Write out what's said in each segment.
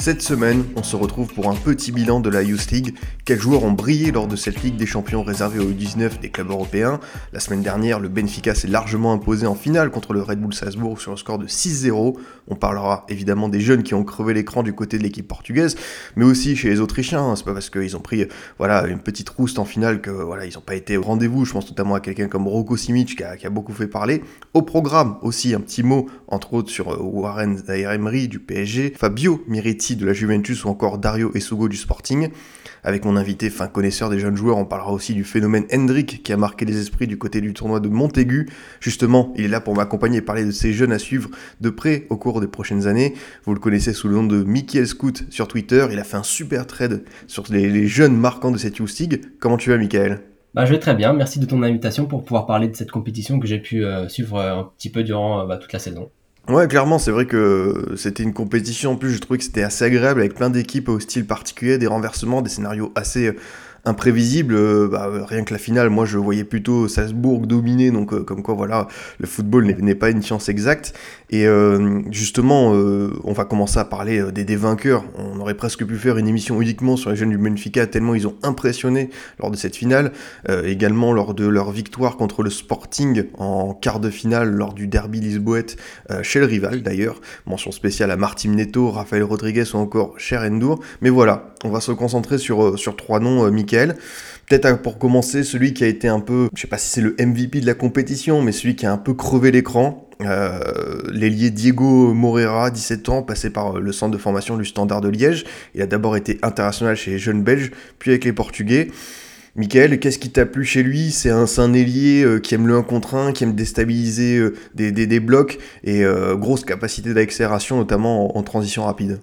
Cette semaine, on se retrouve pour un petit bilan de la Youth League. Quels joueurs ont brillé lors de cette Ligue des Champions réservée aux U19 des clubs européens? La semaine dernière, le Benfica s'est largement imposé en finale contre le Red Bull Salzbourg sur un score de 6-0. On parlera évidemment des jeunes qui ont crevé l'écran du côté de l'équipe portugaise, mais aussi chez les Autrichiens. C'est pas parce qu'ils ont pris voilà une petite rouste en finale que voilà n'ont pas été au rendez-vous. Je pense notamment à quelqu'un comme Rocco Simic qui a, beaucoup fait parler. Au programme aussi un petit mot entre autres sur euh, Warren Zaire-Emery du PSG, Fabio Miretti de la Juventus ou encore Dario Esugo du Sporting. Avec mon invité fin connaisseur des jeunes joueurs, on parlera aussi du phénomène Hendrik qui a marqué les esprits du côté du tournoi de Montaigu. Justement, il est là pour m'accompagner et parler de ces jeunes à suivre de près au cours des prochaines années. Vous le connaissez sous le nom de Michael Scout sur Twitter. Il a fait un super trade sur les, jeunes marquants de cette League. Comment tu vas, Michael? Bah, je vais très bien, merci de ton invitation pour pouvoir parler de cette compétition que j'ai pu euh, suivre un petit peu durant euh, bah, toute la saison. Ouais, clairement, c'est vrai que c'était une compétition. En plus, je trouvais que c'était assez agréable avec plein d'équipes au style particulier, des renversements, des scénarios assez imprévisible. Euh, bah, rien que la finale, moi je voyais plutôt Salzbourg dominer, donc euh, comme quoi voilà, le football n'est pas une science exacte. Et euh, justement, on va commencer à parler des, vainqueurs. On aurait presque pu faire une émission uniquement sur les jeunes du Benfica, tellement ils ont impressionné lors de cette finale. également lors de leur victoire contre le Sporting en quart de finale, lors du derby lisboète chez le rival d'ailleurs. Mention spéciale à Martim Neto, Rafael Rodriguez ou encore Cher Endur. Mais voilà, on va se concentrer sur, sur trois noms. Peut-être pour commencer, celui qui a été un peu, je sais pas si c'est le MVP de la compétition, mais celui qui a un peu crevé l'écran. Euh, L'ailier Diego Moreira, 17 ans, passé par le centre de formation du Standard de Liège. Il a d'abord été international chez les jeunes belges, puis avec les Portugais. Michael, qu'est-ce qui t'a plu chez lui? C'est un, un ailier euh, qui aime le 1 contre 1, qui aime déstabiliser euh, des, des, blocs et euh, grosse capacité d'accélération, notamment en, en transition rapide.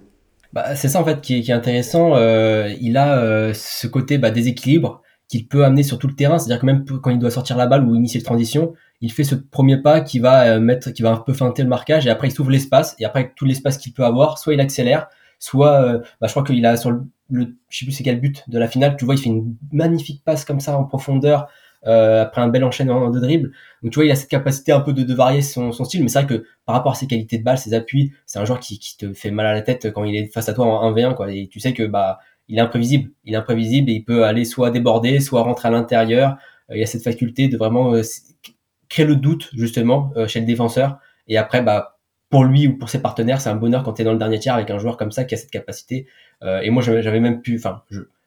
Bah, c'est ça en fait qui est, qui est intéressant. Euh, il a euh, ce côté bah, déséquilibre qu'il peut amener sur tout le terrain. C'est-à-dire que même quand il doit sortir la balle ou initier le transition, il fait ce premier pas qui va euh, mettre, qui va un peu feinter le marquage et après il s'ouvre l'espace et après tout l'espace qu'il peut avoir, soit il accélère, soit euh, bah, je crois qu'il a sur le, le, je sais plus c'est quel but de la finale. Tu vois, il fait une magnifique passe comme ça en profondeur euh, après un bel enchaînement de dribble. Donc tu vois, il a cette capacité un peu de, de varier son, son, style, mais c'est vrai que par rapport à ses qualités de balle, ses appuis, c'est un joueur qui, qui, te fait mal à la tête quand il est face à toi en 1v1 quoi. Et tu sais que bah il est imprévisible, il est imprévisible et il peut aller soit déborder, soit rentrer à l'intérieur. Euh, il a cette faculté de vraiment euh, créer le doute justement euh, chez le défenseur. Et après bah pour lui ou pour ses partenaires, c'est un bonheur quand tu es dans le dernier tiers avec un joueur comme ça qui a cette capacité. Et moi j'avais même pu, enfin,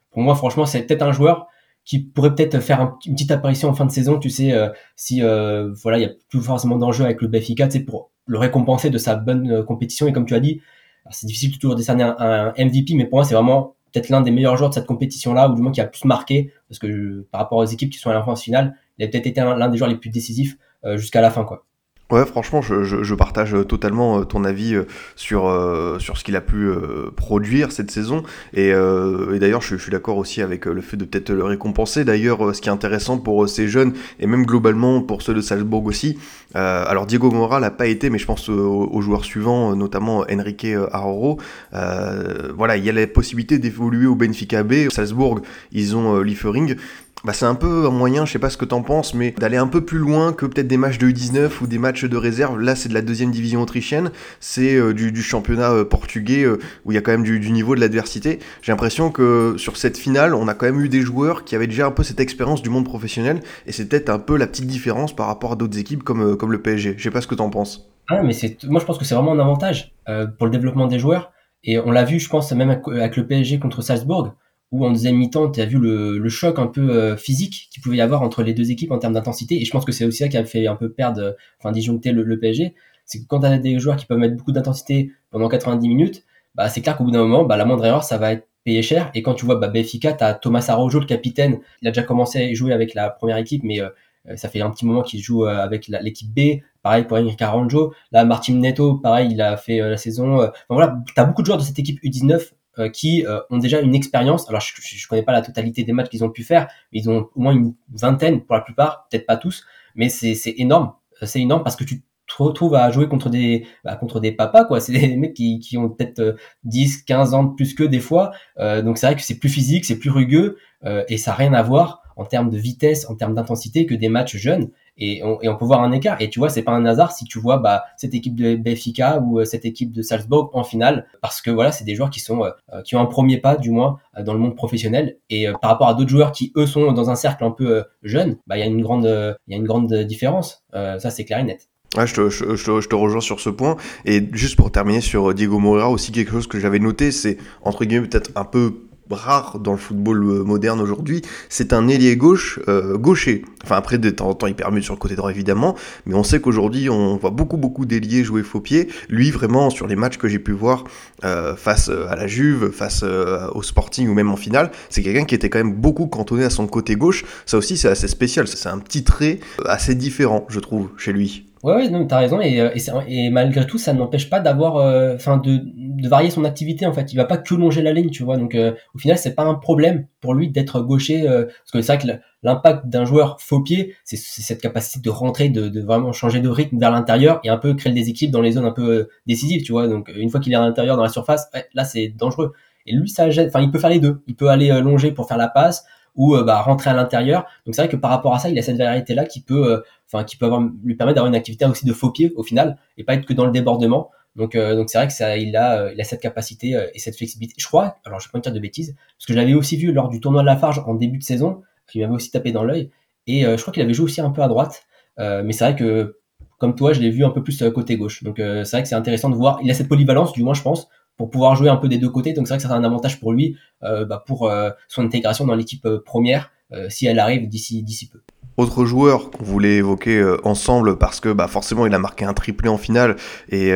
pour moi franchement c'est peut-être un joueur qui pourrait peut-être faire un, une petite apparition en fin de saison, tu sais, euh, si euh, voilà, il y a plus forcément d'enjeu avec le Benfica, sais, pour le récompenser de sa bonne euh, compétition. Et comme tu as dit, c'est difficile de toujours décerner un, MVP, mais pour moi, c'est vraiment peut-être l'un des meilleurs joueurs de cette compétition-là, ou du moins qui a plus marqué, parce que par rapport aux équipes qui sont à la finale, il a peut-être été l'un des joueurs les plus décisifs jusqu'à la fin, quoi. Ouais, franchement, je, je, partage totalement ton avis sur, euh, sur ce qu'il a pu euh, produire cette saison. Et, euh, d'ailleurs, je, suis d'accord aussi avec le fait de peut-être le récompenser. D'ailleurs, ce qui est intéressant pour ces jeunes, et même globalement pour ceux de Salzbourg aussi, alors Diego Mora n'a pas été, mais je pense aux, aux joueurs suivants, notamment Enrique Aroro. voilà, il y a la possibilité d'évoluer au Benfica B. Salzbourg, ils ont Liefering bah c'est un peu un moyen, je sais pas ce que t'en penses, mais d'aller un peu plus loin que peut-être des matchs de U19 ou des matchs de réserve. Là, c'est de la deuxième division autrichienne, c'est euh, du, championnat euh, portugais euh, où il y a quand même du, du niveau de l'adversité. J'ai l'impression que sur cette finale, on a quand même eu des joueurs qui avaient déjà un peu cette expérience du monde professionnel, et c'est peut-être un peu la petite différence par rapport à d'autres équipes comme, comme le PSG. Je sais pas ce que t'en penses. Ah, mais c'est, moi je pense que c'est vraiment un avantage pour le développement des joueurs, et on l'a vu, je pense, même avec le PSG contre Salzbourg où en deuxième mi-temps, tu as vu le, le, choc un peu euh, physique qu'il pouvait y avoir entre les deux équipes en termes d'intensité. Et je pense que c'est aussi ça qui a fait un peu perdre, enfin disjoncter le, le PSG. C'est que quand tu as des joueurs qui peuvent mettre beaucoup d'intensité pendant 90 minutes, bah, c'est clair qu'au bout d'un moment, bah, la moindre erreur, ça va être payé cher. Et quand tu vois bah, Benfica, tu as Thomas Araujo, le capitaine. Il a déjà commencé à jouer avec la première équipe, mais euh, ça fait un petit moment qu'il joue avec l'équipe B. Pareil pour Enrique Aranjo. Là, Martin Neto, pareil, il a fait la saison. Enfin, voilà, t'as beaucoup de joueurs de cette équipe U19 qui ont déjà une expérience. Alors, je, je, connais pas la totalité des matchs qu'ils ont pu faire, mais ils ont au moins une vingtaine pour la plupart, peut-être pas tous, mais c'est énorme. C'est énorme parce que tu te retrouves à jouer contre des bah, contre des papas quoi c'est des mecs qui, qui ont peut-être 10 15 ans de plus que des fois euh, donc c'est vrai que c'est plus physique c'est plus rugueux euh, et ça n'a rien à voir en termes de vitesse en termes d'intensité que des matchs jeunes et on, peut voir un écart. Et tu vois c'est pas un hasard si tu vois bah cette équipe de Benfica ou euh, cette équipe de Salzbourg en finale parce que voilà c'est des joueurs qui sont qui ont un premier pas du moins dans le monde professionnel. Et par rapport à d'autres joueurs qui eux sont dans un cercle un peu jeune bah il y a une grande il y a une grande différence. Ça c'est clair et net. Je, te, je, te, rejoins sur ce point. Et juste pour terminer sur Diego Moreira, aussi quelque chose que j'avais noté, c'est entre guillemets peut-être un peu rare dans le football euh, moderne aujourd'hui, c'est un ailier gauche euh, gaucher. Enfin après de temps en temps il permute sur le côté droit évidemment, mais on sait qu'aujourd'hui on voit beaucoup beaucoup d'ailiers jouer faux pied. Lui vraiment sur les matchs que j'ai pu voir euh, face à la Juve, face au Sporting ou même en finale, c'est quelqu'un qui était quand même beaucoup cantonné à son côté gauche. Ça aussi c'est assez spécial, c'est un petit trait assez différent je trouve chez lui. Ouais, ouais, non, t'as raison, et, euh, et, et, malgré tout, ça n'empêche pas d'avoir, euh, enfin, de, de varier son activité, en fait. Il va pas que longer la ligne, tu vois. Donc, euh, au final, c'est pas un problème pour lui d'être gaucher, parce que c'est vrai que l'impact d'un joueur faux pied, c'est cette capacité de rentrer, de, de, vraiment changer de rythme vers l'intérieur et un peu créer le déséquilibre dans les zones un peu décisives, tu vois. Donc, une fois qu'il est à l'intérieur dans la surface, là, c'est dangereux. Et lui, ça enfin, il peut faire les deux. Il peut aller longer pour faire la passe, ou euh, bah, rentrer à l'intérieur. Donc c'est vrai que par rapport à ça, il a cette variété là qui peut, euh, enfin qui peut avoir, lui permettre d'avoir une activité aussi de faux pied au final et pas être que dans le débordement. Donc euh, donc c'est vrai que ça, il a, il a cette capacité et cette flexibilité. Je crois, alors je vais pas dire de bêtises, parce que je l'avais aussi vu lors du tournoi de la Farge en début de saison, qui m'avait aussi tapé dans l'œil. Et je crois qu'il avait joué aussi un peu à droite. mais c'est vrai que comme toi, je l'ai vu un peu plus côté gauche. Donc c'est vrai que c'est intéressant de voir. Il a cette polyvalence, du moins je pense, pour pouvoir jouer un peu des deux côtés. Donc c'est vrai que ça sera un avantage pour lui, euh, bah, pour euh, son intégration dans l'équipe euh, première, si elle arrive d'ici d'ici peu. Autre joueur qu'on voulait évoquer ensemble parce que bah, forcément il a marqué un triplé en finale et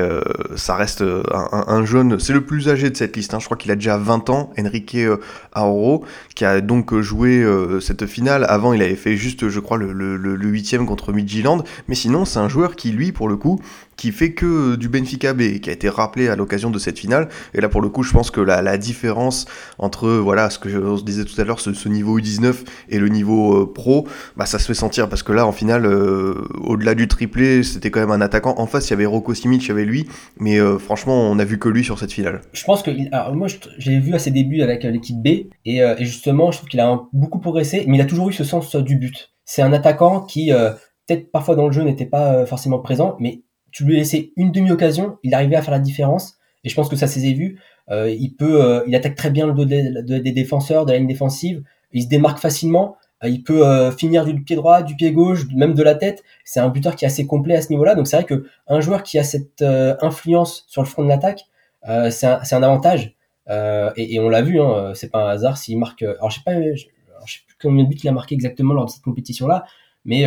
ça reste un, jeune, c'est le plus âgé de cette liste, hein. je crois qu'il a déjà 20 ans, Enrique Aoro, qui a donc joué cette finale. Avant il avait fait juste je crois le, le, le, huitième contre Midtjylland, mais sinon c'est un joueur qui lui pour le coup qui fait que du Benfica B, qui a été rappelé à l'occasion de cette finale. Et là, pour le coup, je pense que la, différence entre, voilà, ce que je, disais tout à l'heure, ce, niveau U19 et le niveau euh, pro, bah, ça se fait sentir parce que là, en finale, euh, au-delà du triplé, c'était quand même un attaquant. En face, il y avait Rocco Simic, il y avait lui, mais euh, franchement, on a vu que lui sur cette finale. Je pense que, alors moi, j'ai vu à ses débuts avec l'équipe B, et, justement, je trouve qu'il a beaucoup progressé, mais il a toujours eu ce sens du but. C'est un attaquant qui, peut-être parfois dans le jeu, n'était pas forcément présent, mais tu lui laissais une demi-occasion, il arrivait à faire la différence. Et je pense que ça s'est vu. Euh, il peut, euh, il attaque très bien le dos des, défenseurs, de la ligne défensive. Il se démarque facilement. Euh, il peut euh, finir du pied droit, du pied gauche, même de la tête. C'est un buteur qui est assez complet à ce niveau-là. Donc c'est vrai que un joueur qui a cette influence sur le front de l'attaque, c'est un, avantage. Et, on l'a vu. Hein, c'est pas un hasard s'il marque. Alors je sais pas, je, je sais plus combien de buts il a marqué exactement lors de cette compétition-là, mais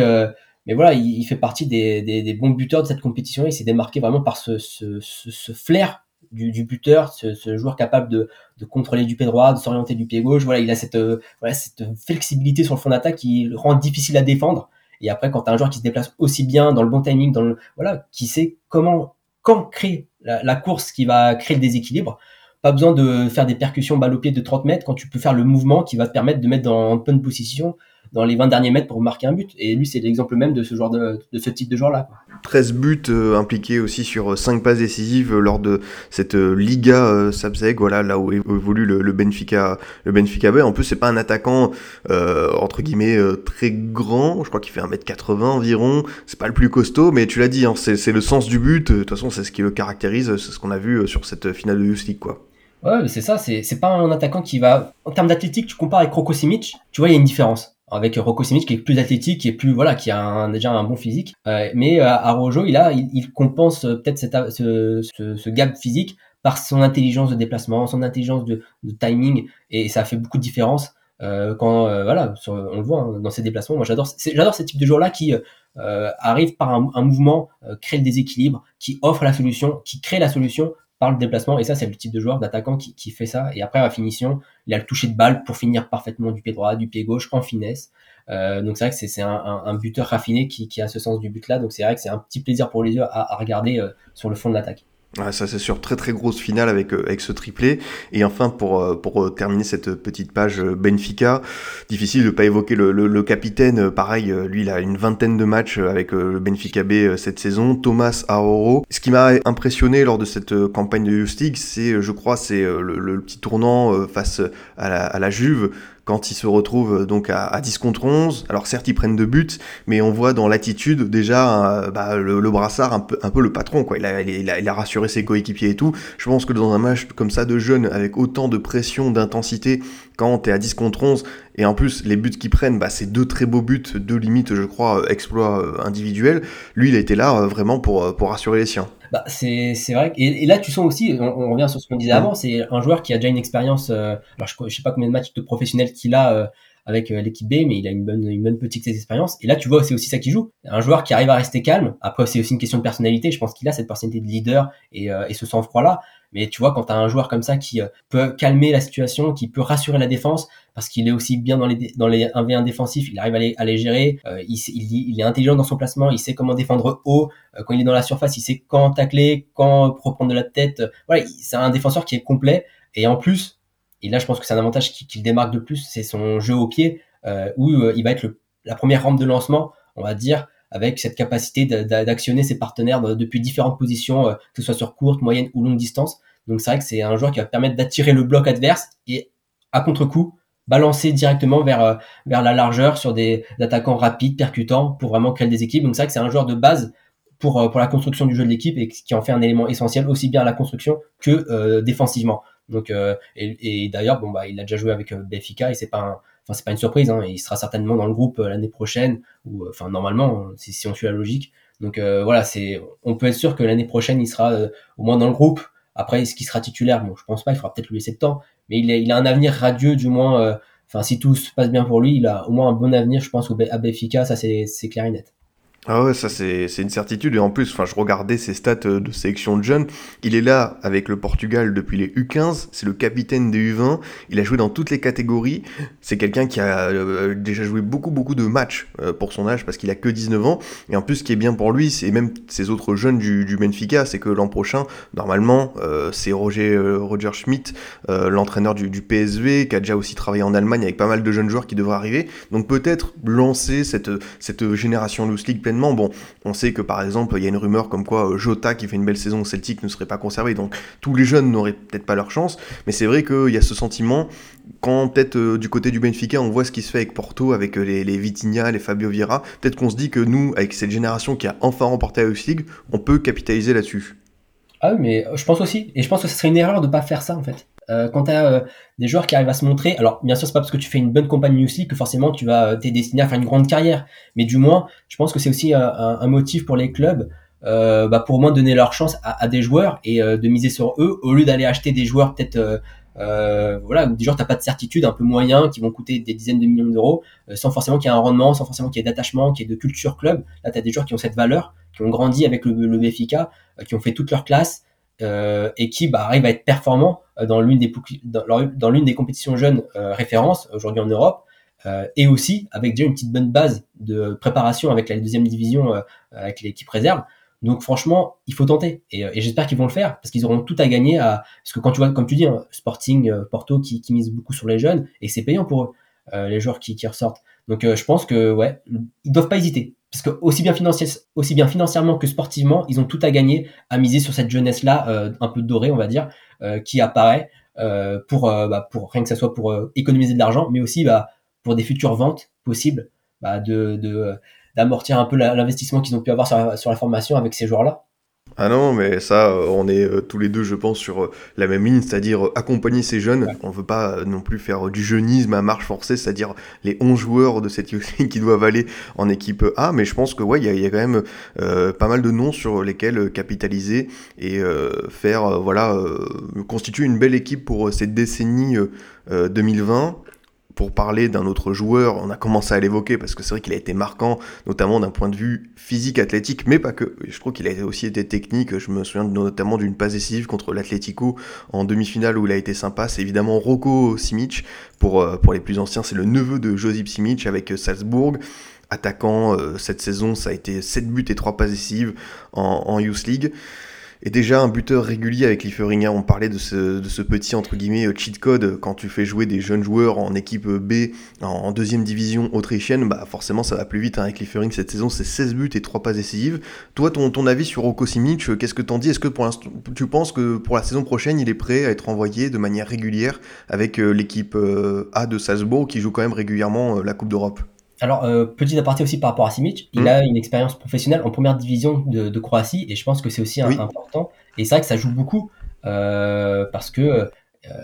mais voilà, il, fait partie des, des, des, bons buteurs de cette compétition. Il s'est démarqué vraiment par ce, ce, ce, flair du, du buteur, ce, ce, joueur capable de, de, contrôler du pied droit, de s'orienter du pied gauche. Voilà, il a cette, euh, voilà, cette flexibilité sur le fond d'attaque qui rend difficile à défendre. Et après, quand tu as un joueur qui se déplace aussi bien dans le bon timing, dans le, voilà, qui sait comment, quand créer la, la course qui va créer le déséquilibre, pas besoin de faire des percussions balle au pied de 30 mètres quand tu peux faire le mouvement qui va te permettre de mettre dans une bonne position dans les 20 derniers mètres pour marquer un but. Et lui, c'est l'exemple même de ce genre de, de ce type de joueur-là. 13 buts euh, impliqués aussi sur 5 passes décisives lors de cette euh, Liga euh, Sabzeg, voilà, là où évolue le, Benfica, le Benfica B. En plus, c'est pas un attaquant, entre guillemets, très grand. Je crois qu'il fait 1m80 environ. C'est pas le plus costaud, mais tu l'as dit, hein, c'est le sens du but. De toute façon, c'est ce qui le caractérise. C'est ce qu'on a vu sur cette finale de Youth League, quoi. Ouais, c'est ça, c'est pas un attaquant qui va. En termes d'athlétique, tu compares avec Rocco Simic, tu vois, il y a une différence avec Rocco Simic qui est plus athlétique, qui est plus voilà, qui a déjà un bon physique. Euh, mais euh, à Rojo, il a, il, compense euh, peut-être ce, ce, ce, gap physique par son intelligence de déplacement, son intelligence de, de timing, et ça fait beaucoup de différence euh, quand euh, voilà, sur, on le voit hein, dans ses déplacements. Moi, j'adore, j'adore ce type de joueur là qui arrive par un, un mouvement, crée le déséquilibre, qui offre la solution, qui crée la solution par le déplacement. Et ça, c'est le type de joueur, d'attaquant qui, qui, fait ça. Et après, à la finition, il a le toucher de balle pour finir parfaitement du pied droit, du pied gauche, en finesse. Euh, donc c'est vrai que c'est un, un, buteur raffiné qui, qui, a ce sens du but là. Donc c'est vrai que c'est un petit plaisir pour les yeux à, à regarder euh, sur le fond de l'attaque. Ça c'est sûr, très très grosse finale avec, euh, avec ce triplé. Et enfin, pour, euh, pour euh, terminer cette petite page Benfica, difficile de pas évoquer le, capitaine. Pareil, lui, il a une vingtaine de matchs avec le Benfica B cette saison. Thomas Aoro. Ce qui m'a impressionné lors de cette campagne de League, c'est, je crois, c'est le, petit tournant face à la Juve quand ils se retrouvent euh, donc à, à 10 contre 11. Alors certes, ils prennent deux buts, mais on voit dans l'attitude déjà bah, le, brassard un peu, le patron. Quoi. Il, a, il, a, il a rassuré ses coéquipiers et tout. Je pense que dans un match comme ça de jeunes, avec autant de pression, d'intensité, quand tu es à 10 contre 11, et en plus les buts qu'ils prennent, bah, c'est deux très beaux buts, deux limites, je crois, euh, exploits individuels. Lui, il a été là vraiment pour, pour rassurer les siens. Bah, c'est vrai. Et, et, là, tu sens aussi, on, revient sur ce qu'on disait avant, c'est un joueur qui a déjà une expérience, euh, alors je, je sais pas combien de matchs de professionnels qu'il a euh, avec euh, l'équipe B, mais il a une bonne, une bonne petite expérience. Et là, tu vois, c'est aussi ça qui joue. Un joueur qui arrive à rester calme. Après, c'est aussi une question de personnalité. Je pense qu'il a cette personnalité de leader et, et ce sang-froid-là. Mais tu vois, quand tu as un joueur comme ça qui peut calmer la situation, qui peut rassurer la défense, parce qu'il est aussi bien dans les, dans les 1v1 défensifs, il arrive à les, à les gérer, euh, il, est intelligent dans son placement, il sait comment défendre haut, euh, quand il est dans la surface, il sait quand tacler, quand reprendre de la tête. Voilà, c'est un défenseur qui est complet. Et en plus, et là je pense que c'est un avantage qui, qui, le démarque de plus, c'est son jeu au pied, euh, où euh, il va être la première rampe de lancement, on va dire, avec cette capacité d'actionner ses partenaires depuis différentes positions, euh, que ce soit sur courte, moyenne ou longue distance. Donc c'est vrai que c'est un joueur qui va permettre d'attirer le bloc adverse et à contre-coup balancer directement vers euh, vers la largeur sur des attaquants rapides, percutants, pour vraiment créer des équipes. Donc c'est vrai que c'est un joueur de base pour euh, pour la construction du jeu de l'équipe et qui en fait un élément essentiel aussi bien à la construction que euh, défensivement. Donc euh, et, d'ailleurs bon bah il a déjà joué avec Benfica et c'est pas enfin c'est pas une surprise hein, il sera certainement dans le groupe l'année prochaine ou enfin normalement si, si on suit la logique. Donc voilà, c'est on peut être sûr que l'année prochaine il sera au moins dans le groupe. Après, est-ce qu'il sera titulaire? Bon, je pense pas. Il faudra peut-être lui laisser le temps mais il a, il a un avenir radieux, du moins. Euh, enfin, si tout se passe bien pour lui, il a au moins un bon avenir, je pense, à Benfica, ça c'est clair et net. Ah ouais, ça c'est une certitude. Et en plus, enfin, je regardais ses stats euh, de sélection de jeunes. Il est là avec le Portugal depuis les U15. C'est le capitaine des U20. Il a joué dans toutes les catégories. C'est quelqu'un qui a euh, déjà joué beaucoup, beaucoup de matchs euh, pour son âge parce qu'il a que 19 ans. Et en plus, ce qui est bien pour lui, c'est même ces autres jeunes du, du Benfica, c'est que l'an prochain, normalement, euh, c'est Roger, Roger Schmidt, l'entraîneur du, du, PSV, qui a déjà aussi travaillé en Allemagne avec pas mal de jeunes joueurs qui devraient arriver. Donc peut-être lancer cette, cette génération Loose League Bon, on sait que par exemple, il y a une rumeur comme quoi euh, Jota, qui fait une belle saison au Celtic, ne serait pas conservé. Donc tous les jeunes n'auraient peut-être pas leur chance. Mais c'est vrai qu'il y a ce sentiment, quand peut-être euh, du côté du Benfica, on voit ce qui se fait avec Porto, avec euh, les, les Vitinha, les Fabio Vieira, peut-être qu'on se dit que nous, avec cette génération qui a enfin remporté la League, on peut capitaliser là-dessus. Ah oui, mais je pense aussi. Et je pense que ce serait une erreur de ne pas faire ça, en fait. Euh, quand tu as euh, des joueurs qui arrivent à se montrer, alors bien sûr c'est pas parce que tu fais une bonne campagne aussi que forcément tu vas t'es destiné à faire une grande carrière, mais du moins je pense que c'est aussi un, un, motif pour les clubs euh, bah, pour au moins donner leur chance à, à des joueurs et euh, de miser sur eux au lieu d'aller acheter des joueurs peut-être euh, voilà des joueurs t'as pas de certitude un peu moyens qui vont coûter des dizaines de millions d'euros sans forcément qu'il y ait un rendement, sans forcément qu'il y ait d'attachement, qu'il y ait de culture club. Là tu as des joueurs qui ont cette valeur, qui ont grandi avec le, le qui ont fait toute leur classe euh, et qui bah, arrive à être performant euh, dans l'une des l'une des compétitions jeunes euh, références aujourd'hui en Europe et aussi avec déjà une petite bonne base de préparation avec la deuxième division avec l'équipe réserve. Donc franchement, il faut tenter et, j'espère qu'ils vont le faire parce qu'ils auront tout à gagner parce que quand tu vois comme tu dis un Sporting Porto qui, qui mise beaucoup sur les jeunes et c'est payant pour eux les joueurs qui, qui ressortent. Donc je pense que ouais, ils doivent pas hésiter parce que aussi bien, aussi bien financièrement que sportivement, ils ont tout à gagner à miser sur cette jeunesse-là, euh, un peu dorée, on va dire, euh, qui apparaît euh, pour, euh, bah, pour rien que ça soit pour euh, économiser de l'argent, mais aussi bah, pour des futures ventes possibles, bah, de d'amortir un peu l'investissement qu'ils ont pu avoir sur sur la formation avec ces joueurs-là. Ah non, mais ça, euh, on est euh, tous les deux, je pense, sur euh, la même ligne, c'est-à-dire accompagner ces jeunes. Ouais. On veut pas non plus faire du jeunisme à marche forcée, c'est-à-dire les 11 joueurs de cette Youth qui doivent aller en équipe A, mais je pense que ouais, il y, y a, quand même pas mal de noms sur lesquels capitaliser et faire, voilà, constituer une belle équipe pour cette décennie 2020 pour parler d'un autre joueur, on a commencé à l'évoquer parce que c'est vrai qu'il a été marquant, notamment d'un point de vue physique, athlétique, mais pas que. Je trouve qu'il a aussi été technique. Je me souviens notamment d'une passe décisive contre l'Atlético en demi-finale où il a été sympa. C'est évidemment Rocco Simic. Pour, euh, pour les plus anciens, c'est le neveu de Josip Simic avec Salzbourg attaquant cette saison, ça a été 7 buts et 3 passes décisives en, en Youth League est déjà un buteur régulier avec Lieferinga. On parlait de ce, petit entre guillemets cheat code quand tu fais jouer des jeunes joueurs en équipe B en, deuxième division autrichienne, bah forcément ça va plus vite hein, avec Liefering cette saison, c'est 16 buts et 3 passes décisives. Toi, ton, avis sur Roko Simic, qu'est-ce que t'en dis? Est-ce que pour tu penses que pour la saison prochaine, il est prêt à être envoyé de manière régulière avec euh, l'équipe euh, A de Salzbourg qui joue quand même régulièrement euh, la Coupe d'Europe? Alors, euh, petit aparté aussi par rapport à Simic, il hmm. a une expérience professionnelle en première division de, de Croatie et je pense que c'est aussi important. Et c'est vrai que ça joue beaucoup euh, parce que euh,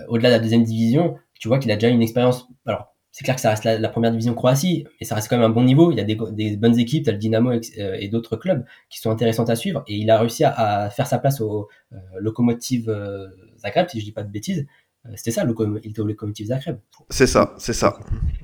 au-delà de la deuxième division, tu vois qu'il a déjà une expérience. Alors, c'est clair que ça reste la, première division Croatie, mais ça reste quand même un bon niveau. Il y a des, des bonnes équipes, tel Dynamo et, euh, et d'autres clubs qui sont intéressants à suivre. Et il a réussi à, à faire sa place au euh, Lokomotiv Zagreb, si je dis pas de bêtises. C'était ça, le, il était au Lokomotiv Zagreb. C'est ça, c'est ça.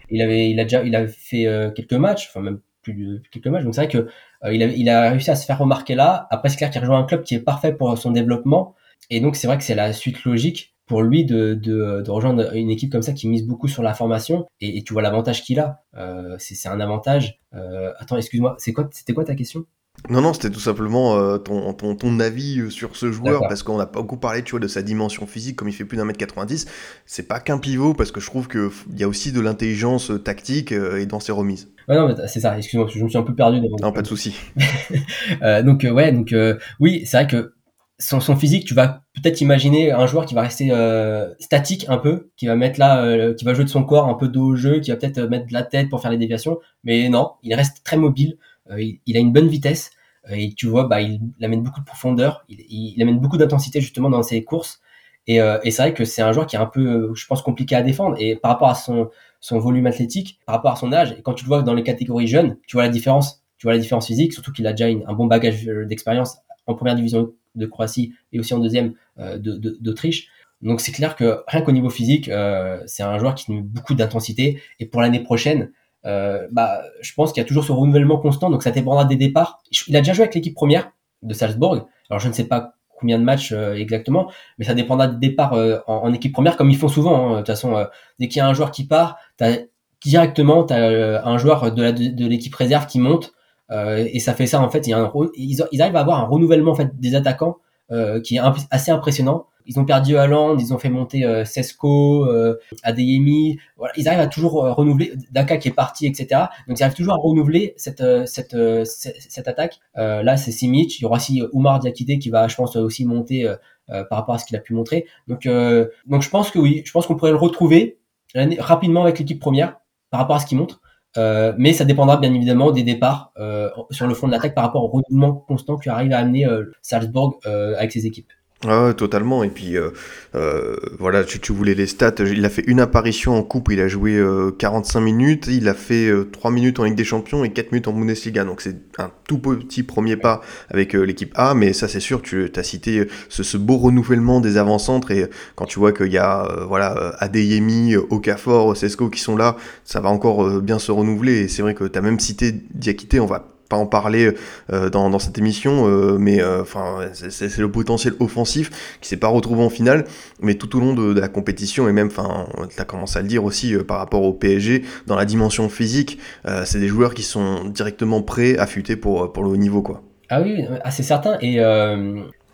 Il avait, il a déjà, il avait fait euh, quelques matchs, enfin même plus de quelques matchs. Donc c'est vrai que euh, il, a, il a réussi à se faire remarquer là. Après c'est clair qu'il rejoint un club qui est parfait pour son développement. Et donc c'est vrai que c'est la suite logique pour lui de, de, de, rejoindre une équipe comme ça qui mise beaucoup sur la formation. Et, et tu vois l'avantage qu'il a. Euh, c'est un avantage. Euh, attends, excuse-moi, c'est quoi, c'était quoi ta question? Non, non, c'était tout simplement euh, ton, ton, ton, avis euh, sur ce joueur, parce qu'on a beaucoup parlé, tu vois, de sa dimension physique, comme il fait plus d'un mètre 90. C'est pas qu'un pivot, parce que je trouve qu'il y a aussi de l'intelligence euh, tactique et dans ses remises. Ouais, non, c'est ça, excuse-moi, je me suis un peu perdu. Non, pas de souci. donc, ouais, donc, oui, c'est vrai que son, son, physique, tu vas peut-être imaginer un joueur qui va rester statique un peu, qui va mettre là, qui va jouer de son corps un peu dos au jeu, qui va peut-être mettre de la tête pour faire les déviations, mais non, il reste très mobile. Euh, il, a une bonne vitesse euh, et tu vois, bah, il, amène beaucoup de profondeur, il, amène beaucoup d'intensité justement dans ses courses. Et, euh, et c'est vrai que c'est un joueur qui est un peu, je pense, compliqué à défendre. Et par rapport à son, volume athlétique, par rapport à son âge, et quand tu le vois dans les catégories jeunes, tu vois la différence. Tu vois la différence physique, surtout qu'il a déjà un bon bagage d'expérience en première division de Croatie et aussi en deuxième d'Autriche. Donc c'est clair que rien qu'au niveau physique, c'est un joueur qui met beaucoup d'intensité. Et pour l'année prochaine, euh, bah, je pense qu'il y a toujours ce renouvellement constant, donc ça dépendra des départs. Il a déjà joué avec l'équipe première de Salzbourg. Alors je ne sais pas combien de matchs euh, exactement, mais ça dépendra des départs euh, en, équipe première, comme ils font souvent. Hein. De toute façon, dès qu'il y a un joueur qui part, as, directement tu as un joueur de, l'équipe réserve qui monte, et ça fait ça en fait. Il y ils, arrivent à avoir un renouvellement en fait des attaquants qui est assez impressionnant ils ont perdu Haaland, ils ont fait monter euh, Sesco, euh, Adeyemi. Voilà, ils arrivent à toujours euh, renouveler. Daka qui est parti, etc. Donc ils arrivent toujours à renouveler cette euh, cette cette, attaque. là, c'est Simic. Il y aura aussi Oumar Diakité qui va, je pense, aussi monter par rapport à ce qu'il a pu montrer. Donc donc je pense que oui, je pense qu'on pourrait le retrouver rapidement avec l'équipe première par rapport à ce qu'il montre. Euh, mais ça dépendra bien évidemment des départs euh, sur le front de l'attaque par rapport au renouvellement constant qui arrive à amener euh, avec ses équipes. Ah totalement. Et puis, euh, euh, voilà, tu, voulais les stats. Il a fait une apparition en coupe, il a joué euh, 45 minutes. Il a fait 3 euh, minutes en Ligue des Champions et 4 minutes en Bundesliga. Donc, c'est un tout petit premier pas avec euh, l'équipe A. Mais ça, c'est sûr, tu as cité ce, beau renouvellement des avant-centres. Et quand tu vois qu'il y a, voilà, Adeyemi, Okafor, Sesco qui sont là, ça va encore bien se renouveler. Et c'est vrai que tu même cité Diakité. On va pas en parler euh, dans, cette émission, euh, mais euh, enfin c'est le potentiel offensif qui s'est pas retrouvé en finale, mais tout au long de, la compétition et même, enfin, as commencé à le dire aussi par rapport au PSG, dans la dimension physique, c'est des joueurs qui sont directement prêts, affûtés pour pour le haut niveau, quoi. Ah oui, ah, c'est certain. Et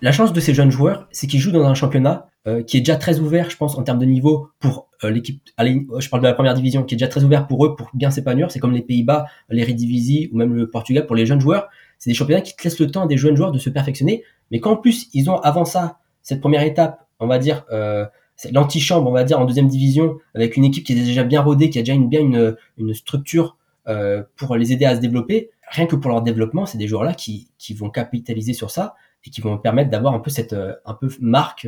la chance de ces jeunes joueurs, c'est qu'ils jouent dans un championnat euh, qui est déjà très ouvert, je pense, en termes de niveau pour euh, l'équipe. Je parle de la première division, qui est déjà très ouvert pour eux pour bien s'épanouir. C'est comme les Pays-Bas, les Redivisie ou même le Portugal pour les jeunes joueurs. C'est des championnats qui te laissent le temps à des jeunes joueurs de se perfectionner, mais qu'en plus ils ont avant ça cette première étape, on va dire euh, l'antichambre, on va dire en deuxième division, avec une équipe qui est déjà bien rodée, qui a déjà une, bien une, une structure euh, pour les aider à se développer. Rien que pour leur développement, c'est des joueurs là qui, qui vont capitaliser sur ça et qui vont permettre d'avoir un peu cette un peu marque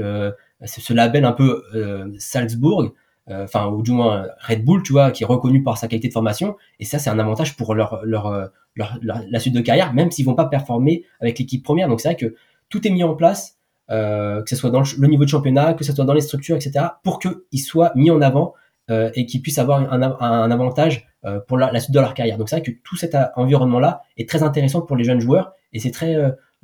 ce label un peu euh, Salzbourg, euh, enfin ou du moins Red Bull, tu vois, qui est reconnu par sa qualité de formation. Et ça, c'est un avantage pour leur, leur, euh, leur, la suite de carrière, même s'ils vont pas performer avec l'équipe première. Donc c'est vrai que tout est mis en place, euh, que ce soit dans le, niveau de championnat, que ce soit dans les structures, etc., pour qu'ils soient mis en avant et qu'ils puissent avoir un, un avantage pour la, la, suite de leur carrière. Donc c'est vrai que tout cet environnement-là est très intéressant pour les jeunes joueurs et c'est très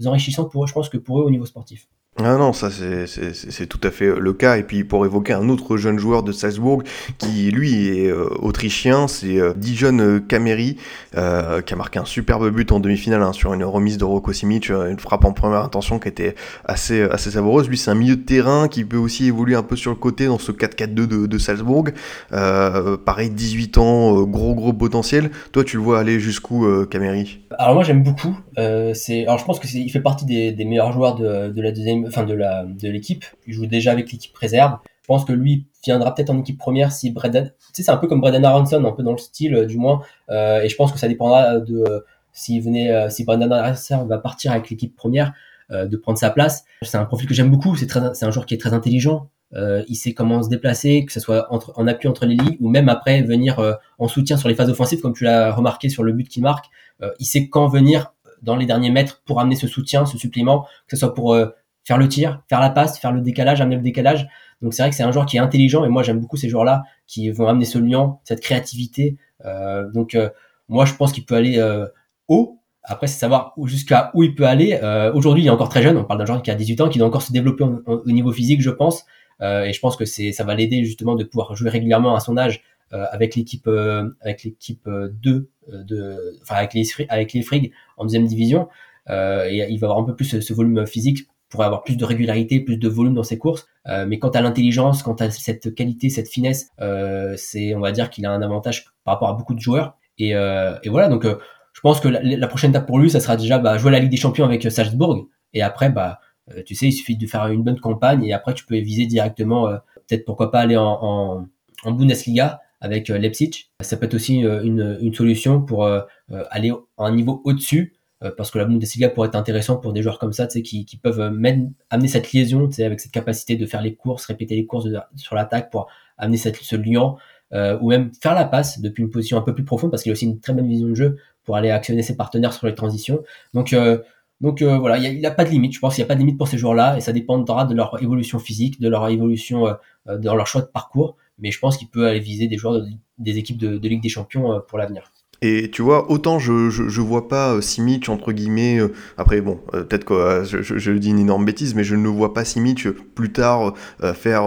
enrichissant pour eux, je pense que pour eux au niveau sportif. Ah non, ça c'est tout à fait le cas. Et puis pour évoquer un autre jeune joueur de Salzbourg qui lui est euh, autrichien, c'est euh, Dijon Kameri euh, qui a marqué un superbe but en demi-finale hein, sur une remise de Rocco Simic, une frappe en première intention qui était assez, assez savoureuse. Lui c'est un milieu de terrain qui peut aussi évoluer un peu sur le côté dans ce 4-4-2 de, de, Salzbourg. pareil, 18 ans, gros gros potentiel. Toi tu le vois aller jusqu'où Kameri Alors moi j'aime beaucoup. alors je pense que il fait partie des, des meilleurs joueurs de, de la deuxième enfin de la de l'équipe. Il joue déjà avec l'équipe réserve. Je pense que lui viendra peut-être en équipe première si Brendan, tu sais, c'est un peu comme Brendan Aronson, un peu dans le style euh, du moins. Euh, et je pense que ça dépendra de euh, s'il venait, si Brendan Aronson va partir avec l'équipe première, de prendre sa place. C'est un profil que j'aime beaucoup. C'est très, c'est un joueur qui est très intelligent. il sait comment se déplacer, que ce soit entre, en appui entre les lignes ou même après venir en soutien sur les phases offensives, comme tu l'as remarqué sur le but qu'il marque. il sait quand venir dans les derniers mètres pour amener ce soutien, ce supplément, que ce soit pour faire le tir, faire la passe, faire le décalage, amener le décalage. Donc c'est vrai que c'est un joueur qui est intelligent et moi j'aime beaucoup ces joueurs-là qui vont amener ce lien, cette créativité. Euh, donc euh, moi je pense qu'il peut aller euh, haut. Après c'est savoir jusqu'à où il peut aller. Euh, aujourd'hui il est encore très jeune. On parle d'un joueur qui a 18 ans, qui doit encore se développer au niveau physique, je pense. et je pense que c'est ça va l'aider justement de pouvoir jouer régulièrement à son âge avec l'équipe avec l'équipe 2 de enfin avec les avec les Frig en deuxième division. et il va avoir un peu plus ce volume physique pourrait avoir plus de régularité, plus de volume dans ses courses. Euh, mais quant à l'intelligence, quant à cette qualité, cette finesse, euh, c'est, on va dire qu'il a un avantage par rapport à beaucoup de joueurs. Et, euh, et voilà, donc je pense que la, prochaine étape pour lui, ça sera déjà bah, jouer la Ligue des Champions avec Salzbourg. Et après, bah, tu sais, il suffit de faire une bonne campagne et après tu peux viser directement, peut-être pourquoi pas aller en, en, en Bundesliga avec Leipzig. Ça peut être aussi une, une solution pour aller à un niveau au-dessus euh, parce que la Bundesliga pourrait être intéressant pour des joueurs comme ça, qui, qui peuvent même amener cette liaison, avec cette capacité de faire les courses, répéter les courses sur l'attaque pour amener cette, ce lien, euh, ou même faire la passe depuis une position un peu plus profonde, parce qu'il a aussi une très bonne vision de jeu pour aller actionner ses partenaires sur les transitions. Donc, euh, donc euh, voilà, il n'y a, pas de limite. Je pense qu'il n'y a pas de limite pour ces joueurs-là, et ça dépendra de leur évolution physique, de leur évolution, euh, de leur choix de parcours. Mais je pense qu'il peut aller viser des joueurs des équipes de Ligue des Champions pour l'avenir. Et tu vois, autant je, je, vois pas euh, Simic, entre guillemets, euh, après bon, euh, peut-être que je, je, dis une énorme bêtise, mais je ne vois pas Simic plus tard faire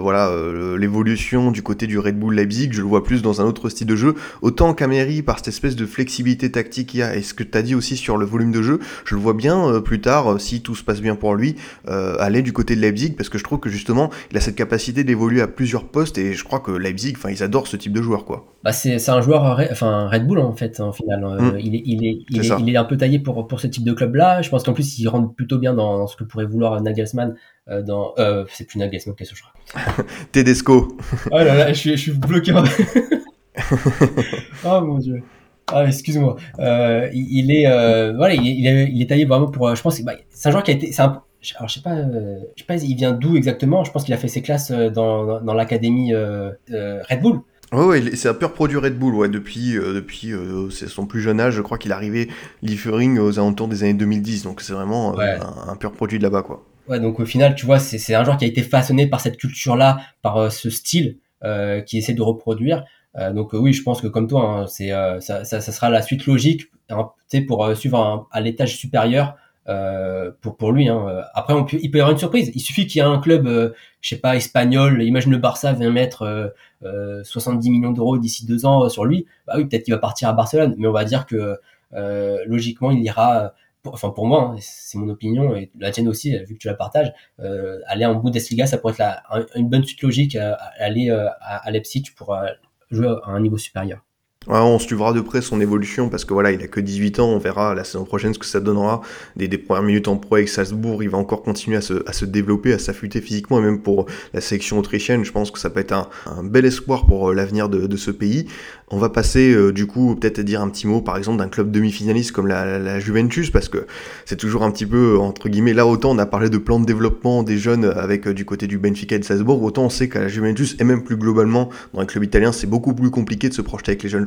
voilà l'évolution du côté du Red Bull Leipzig, je le vois plus dans un autre style de jeu. Autant Cameri, par cette espèce de flexibilité tactique qu'il y a, et ce que tu as dit aussi sur le volume de jeu, je le vois bien plus tard, si tout se passe bien pour lui, aller du côté de Leipzig, parce que je trouve que justement, il a cette capacité d'évoluer à plusieurs postes, et je crois que Leipzig, enfin, ils adorent ce type de joueur, quoi. Bah c'est un joueur, enfin Red Bull en fait, en final. Euh, mm. il, est, il, est, il, est, il, est, un peu taillé pour, pour ce type de club-là. Je pense qu'en plus, il rentre plutôt bien dans, ce que pourrait vouloir Nagelsmann. Euh, dans, euh, c'est plus Nagelsmann, qu'est-ce que je raconte Tedesco. oh là là, je suis, je suis bloqué. oh mon dieu. Ah, excuse-moi. Euh, il, est, voilà, il est, il est, taillé vraiment pour. Je pense que bah, c'est un joueur qui a été. Un, alors je sais pas, je sais pas, il vient d'où exactement. Je pense qu'il a fait ses classes dans, dans, l'académie Red Bull. Ouais, ouais c'est un pur produit Red Bull, ouais, depuis, euh, depuis euh, son plus jeune âge, je crois qu'il est arrivé Liefering aux alentours des années 2010, donc c'est vraiment euh, un, pur produit de là-bas, quoi. Ouais, donc au final, tu vois, c'est un joueur qui a été façonné par cette culture-là, par ce style qui essaie de reproduire. donc oui, je pense que comme toi, hein, c'est ça, ça, ça, sera la suite logique, hein, pour suivre à l'étage supérieur euh, pour pour lui. Hein. Après, on peut, il peut y avoir une surprise. Il suffit qu'il y ait un club, euh, je sais pas, espagnol. Imagine le Barça vient mettre euh, 70 euh, millions d'euros d'ici deux ans sur lui. Bah oui, peut-être qu'il va partir à Barcelone, mais on va dire que logiquement, il ira. enfin, pour moi, hein, c'est mon opinion et la tienne aussi, vu que tu la partages. aller en Bundesliga, ça pourrait être une bonne suite logique. aller à, à Leipzig pour jouer à un niveau supérieur on suivra de près son évolution parce que voilà, il a que 18 ans, on verra la saison prochaine ce que ça donnera. Des, premières minutes en pro avec Salzbourg, il va encore continuer à se, développer, à s'affûter physiquement et même pour la sélection autrichienne, je pense que ça peut être un, un bel espoir pour euh, l'avenir de, ce pays. On va passer euh, du coup peut-être à dire un petit mot par exemple d'un club demi-finaliste comme la, Juventus parce que c'est toujours un petit peu entre guillemets là autant on a parlé de plan de développement des jeunes avec euh, du côté du Benfica et de Salzbourg, autant on sait qu'à la Juventus et même plus globalement dans les clubs italiens c'est beaucoup plus compliqué de se projeter avec les jeunes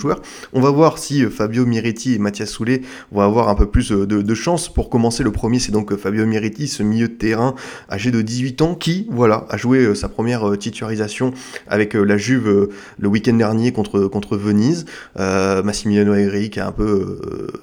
On va voir si Fabio Miretti et Mathias Soulet vont avoir un peu plus de, de chance. Pour commencer, le premier, c'est donc Fabio Miretti, ce milieu de terrain âgé de 18 ans, qui, voilà, a joué sa première titularisation avec la Juve le week-end dernier contre, Venise. Massimiliano Allegri qui a un peu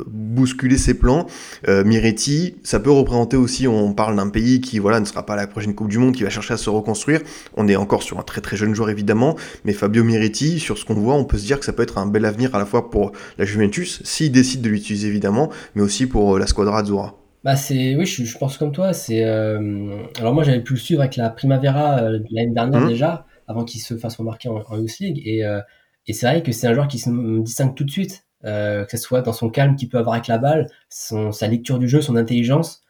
bousculé ses plans. Miretti, ça peut représenter aussi, on parle d'un pays qui, voilà, ne sera pas la prochaine Coupe du Monde, qui va chercher à se reconstruire. On est encore sur un très très jeune joueur évidemment, mais Fabio Miretti, sur ce qu'on voit, on peut se dire que ça peut être un bel à la fois pour la Juventus, s'il décide de l'utiliser évidemment, mais aussi pour euh, la Squadra Azzurra. Bah c'est oui je, pense comme toi c'est euh, alors moi j'avais pu le suivre avec la Primavera euh, l'année dernière mmh. déjà avant qu'il se fasse remarquer en, Youth League et, et c'est vrai que c'est un joueur qui se distingue tout de suite que ce soit dans son calme qu'il peut avoir avec la balle son sa lecture du jeu son intelligence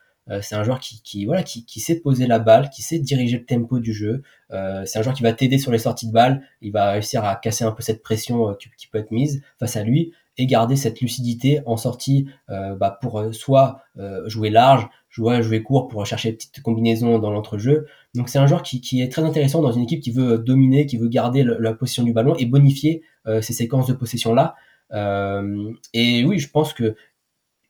c'est un joueur qui, voilà qui, sait poser la balle, qui sait diriger le tempo du jeu. Euh, c'est un joueur qui va t'aider sur les sorties de balle. Il va réussir à casser un peu cette pression euh, qui, peut être mise face à lui et garder cette lucidité en sortie bah, pour soit jouer large, jouer, jouer court pour chercher des petites combinaisons dans l'entrejeu. Donc c'est un joueur qui, est très intéressant dans une équipe qui veut dominer, qui veut garder la position du ballon et bonifier ces séquences de possession là. et oui, je pense que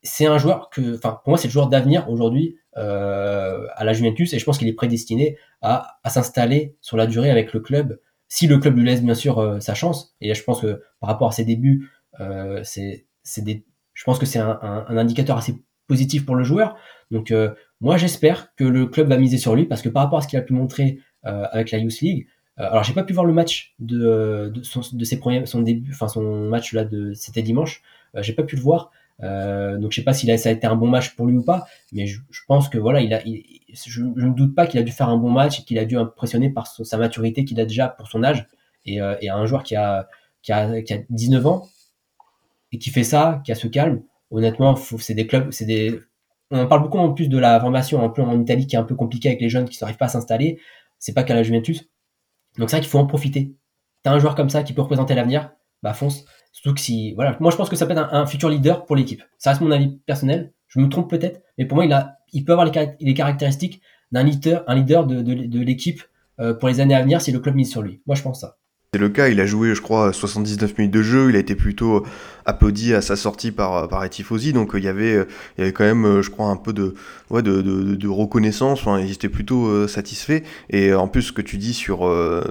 c'est un joueur que, enfin, pour moi, c'est le joueur d'avenir aujourd'hui euh, à la Juventus et je pense qu'il est prédestiné à, à s'installer sur la durée avec le club, si le club lui laisse bien sûr euh, sa chance. Et je pense que par rapport à ses débuts, euh, c'est, des, je pense que c'est un, un, un, indicateur assez positif pour le joueur. Donc euh, moi, j'espère que le club va miser sur lui parce que par rapport à ce qu'il a pu montrer euh, avec la Youth League, alors j'ai pas pu voir le match de, de, son, de ses premiers, son début, enfin son match là de, c'était dimanche. j'ai pas pu le voir, euh, donc je sais pas si ça a été un bon match pour lui ou pas, mais je, pense que voilà, je, ne me doute pas qu'il a dû faire un bon match et qu'il a dû impressionner par sa maturité qu'il a déjà pour son âge et, euh, un joueur qui a, qui a qui a 19 ans et qui fait ça, qui a ce calme. Honnêtement, c'est des clubs, on en parle beaucoup en plus de la formation en Italie qui est un peu compliquée avec les jeunes qui n'arrivent pas à s'installer. C'est pas qu'à la Juventus. Donc c'est vrai qu'il faut en profiter. T'as un joueur comme ça qui peut représenter l'avenir, bah fonce. Surtout que si, voilà, moi je pense que ça peut être un, futur leader pour l'équipe. Ça reste mon avis personnel. Je me trompe peut-être, mais pour moi il a, il peut avoir les, caractéristiques d'un leader, un leader de, de, l'équipe euh, pour les années à venir si le club mise sur lui. Moi je pense ça. C'est le cas, il a joué, je crois, 79 minutes de jeu, il a été plutôt applaudi à sa sortie par, par Etifosi, donc il y avait, il y avait quand même, je crois, un peu de, ouais, de, reconnaissance, enfin, ils étaient plutôt euh, satisfaits, et en plus, ce que tu dis sur, euh,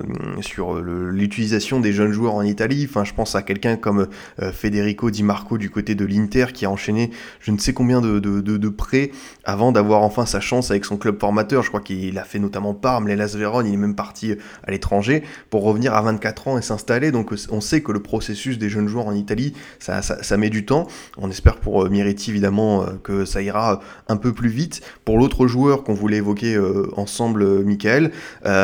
sur l'utilisation des jeunes joueurs en Italie, enfin, je pense à quelqu'un comme euh, Federico Di Marco du côté de l'Inter, qui a enchaîné je ne sais combien de, de, de, prêts avant d'avoir enfin sa chance avec son club formateur, je crois qu'il a fait notamment Parme, l'Elas Vérone, il est même parti à l'étranger, pour revenir à 24 ans et s'installer. Donc on sait que le processus des jeunes joueurs en Italie, ça, ça, met du temps. On espère pour euh, Miretti évidemment euh, que ça ira un peu plus vite. Pour l'autre joueur qu'on voulait évoquer euh, ensemble, Michael,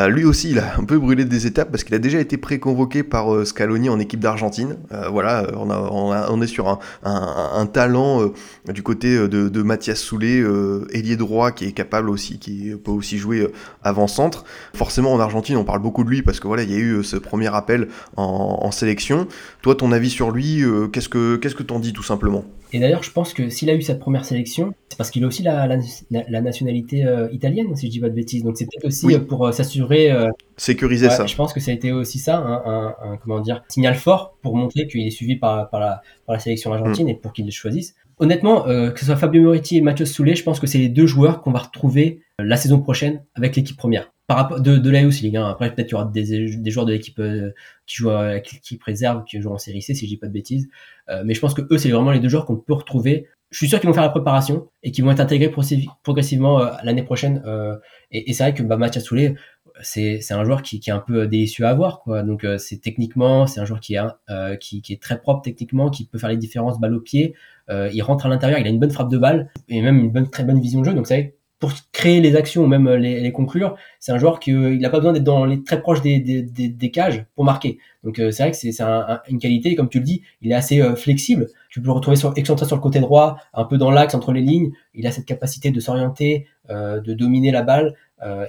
lui aussi il a un peu brûlé des étapes parce qu'il a déjà été préconvoqué par Scaloni en équipe d'Argentine. voilà, on, est sur un, talent du côté de, Mathias Soulet, ailier droit qui est capable aussi, qui peut aussi jouer avant-centre. Forcément en Argentine on parle beaucoup de lui parce que voilà il y a eu ce premier appel en, sélection. Toi, ton avis sur lui, euh, qu'est-ce que qu'est-ce que t'en dis tout simplement? Et d'ailleurs, je pense que s'il a eu cette première sélection, c'est parce qu'il a aussi la, la, nationalité euh, italienne, si je dis pas de bêtises. Donc c'est peut-être aussi euh, pour s'assurer sécuriser ça. Je pense que ça a été aussi ça, un, comment dire, signal fort pour montrer qu'il est suivi par, par, la, par la sélection argentine mm. et pour qu'il le choisisse. Honnêtement, que ce soit Fabio Moretti et Mathieu Soulet, je pense que c'est les deux joueurs qu'on va retrouver la saison prochaine avec l'équipe première par rapport de, de la League. Hein. Après, peut-être qu'il y aura des, des joueurs de l'équipe euh, qui jouent avec l'équipe réserve, qui jouent en série C, si je dis pas de bêtises. Euh, mais je pense que eux, c'est vraiment les deux joueurs qu'on peut retrouver. Je suis sûr qu'ils vont faire la préparation et qu'ils vont être intégrés progressivement euh, l'année prochaine. et, et c'est vrai que bah, Mathias Soulet, c'est un joueur qui, est un peu délicieux à voir. Quoi. Donc c'est techniquement, c'est un joueur qui est qui, qui est très propre techniquement, qui peut faire les différences balle au pied. il rentre à l'intérieur, il a une bonne frappe de balle et même une bonne très bonne vision de jeu. Donc c'est pour créer les actions ou même les, les conclure, c'est un joueur qui euh, il n'a pas besoin d'être dans les très proches des, cages pour marquer. Donc euh, c'est vrai que c'est un, une qualité, comme tu le dis, il est assez euh, flexible. Tu peux le retrouver sur, excentré sur le côté droit, un peu dans l'axe entre les lignes. Il a cette capacité de s'orienter, de dominer la balle.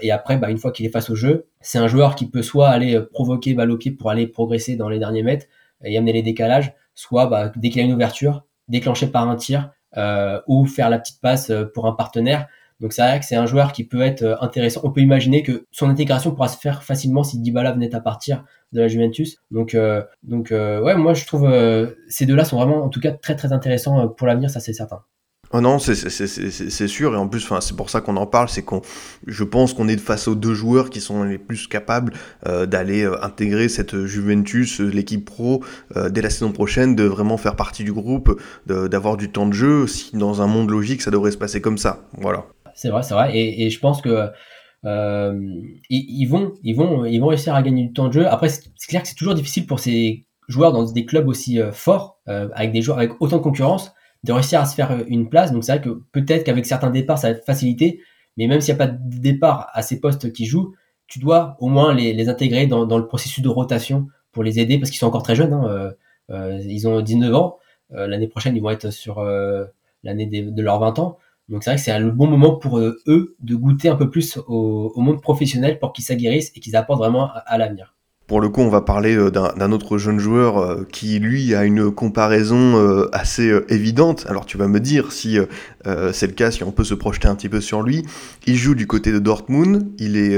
et après, bah, une fois qu'il est face au jeu, c'est un joueur qui peut soit aller provoquer balle pour aller progresser dans les derniers mètres et amener les décalages, soit dès qu'il a une ouverture, déclencher par un tir ou faire la petite passe pour un partenaire Donc c'est vrai que c'est un joueur qui peut être euh, intéressant. On peut imaginer que son intégration pourra se faire facilement si Dybala venait à partir de la Juventus. Donc, euh, donc euh, ouais, moi je trouve ces deux-là sont vraiment en tout cas très très intéressants pour l'avenir, ça c'est certain. Oh non, c'est sûr, et en plus, c'est pour ça qu'on en parle, c'est qu'on, je pense qu'on est face aux deux joueurs qui sont les plus capables d'aller intégrer cette Juventus, l'équipe pro, dès la saison prochaine, de vraiment faire partie du groupe, d'avoir du temps de jeu. Si dans un monde logique, ça devrait se passer comme ça, voilà c'est vrai, c'est vrai. Et, je pense que euh, ils, vont, ils vont, ils vont réussir à gagner du temps de jeu. Après, c'est clair que c'est toujours difficile pour ces joueurs dans des clubs aussi euh, forts, euh, avec des joueurs avec autant de concurrence, de réussir à se faire une place. Donc c'est vrai que peut-être qu'avec certains départs, ça va être facilité. Mais même s'il n'y a pas de départ à ces postes qui jouent, tu dois au moins les, intégrer dans, le processus de rotation pour les aider parce qu'ils sont encore très jeunes. Hein, ils ont 19 ans. L'année prochaine, ils vont être sur l'année de leurs 20 ans. Donc c'est vrai que c'est le bon moment pour euh, eux de goûter un peu plus au, monde professionnel pour qu'ils s'aguerrissent et qu'ils apportent vraiment à, l'avenir. Pour le coup, on va parler euh, d'un autre jeune joueur euh, qui, lui, a une comparaison assez évidente. Alors tu vas me dire si c'est le cas, si on peut se projeter un petit peu sur lui. Il joue du côté de Dortmund, il est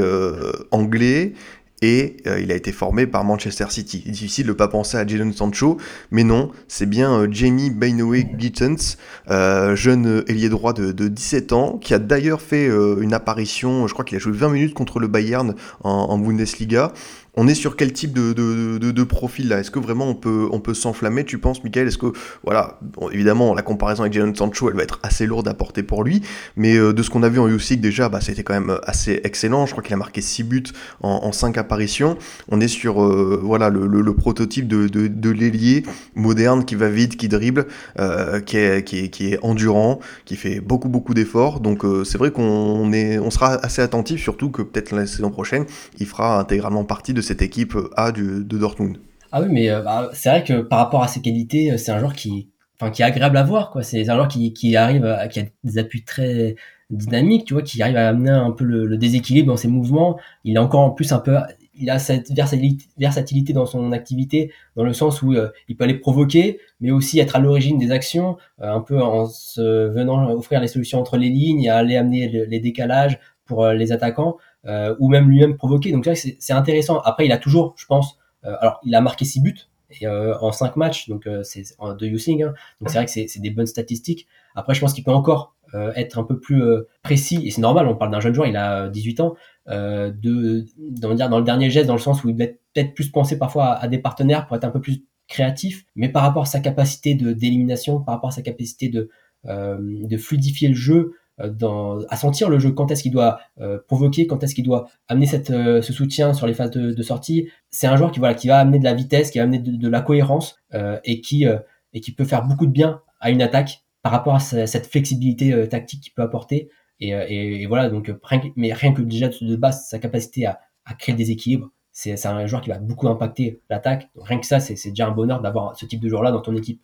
anglais, et euh, il a été formé par Manchester City. Difficile de ne pas penser à Jadon Sancho, mais non, c'est bien euh, Jamie Bainoe Gittens, euh, jeune ailier droit de, 17 ans, qui a d'ailleurs fait une apparition, je crois qu'il a joué 20 minutes contre le Bayern en Bundesliga, on est sur quel type de, de, profil là? Est-ce que vraiment on peut, on peut s'enflammer, tu penses, Michael? Est-ce que, voilà, évidemment, la comparaison avec Jadon Sancho, elle va être assez lourde à porter pour lui, mais euh, de ce qu'on a vu en Youth déjà, bah, c'était quand même assez excellent. Je crois qu'il a marqué 6 buts en, 5 apparitions. On est sur euh, voilà, le, prototype de, de, l'ailier moderne qui va vite, qui dribble, euh, qui, est, qui, est, qui est endurant, qui fait beaucoup, beaucoup d'efforts. Donc c'est vrai qu'on on sera assez attentif, surtout que peut-être la saison prochaine, il fera intégralement partie de cette équipe A de Dortmund. Ah oui, mais euh, bah, c'est vrai que par rapport à ses qualités, euh, c'est un joueur qui, enfin, qui est agréable à voir. C'est un joueur qui, qui arrive, à, qui a des appuis très dynamiques, tu vois, qui arrive à amener un peu le, déséquilibre dans ses mouvements. Il a encore en plus un peu, il a cette versatilité, dans son activité, dans le sens où euh, il peut aller provoquer, mais aussi être à l'origine des actions, un peu en se venant offrir les solutions entre les lignes, et aller amener les décalages pour les attaquants. Euh, ou même lui-même provoqué. Donc c'est intéressant. Après, il a toujours, je pense, euh, alors il a marqué 6 buts euh, en 5 matchs, donc c'est de using. Hein. Donc c'est vrai que c'est des bonnes statistiques. Après, je pense qu'il peut encore être un peu plus précis et c'est normal. On parle d'un jeune joueur, il a 18 ans. de, dire dans le dernier geste, dans le sens où il doit peut-être plus penser parfois à, des partenaires pour être un peu plus créatif, mais par rapport à sa capacité d'élimination, par rapport à sa capacité de de fluidifier le jeu, euh, dans, à sentir le jeu, quand est-ce qu'il doit euh, provoquer, quand est-ce qu'il doit amener cette, euh, ce soutien sur les phases de, sortie. C'est un joueur qui, voilà, qui va amener de la vitesse, qui va amener de, la cohérence et, qui, et qui peut faire beaucoup de bien à une attaque par rapport à cette flexibilité tactique qu'il peut apporter. Et, et, voilà, donc, rien mais rien que déjà de base, sa capacité à, à créer des équilibres, c'est un joueur qui va beaucoup impacter l'attaque. Rien que ça, c'est déjà un bonheur d'avoir ce type de joueur-là dans ton équipe.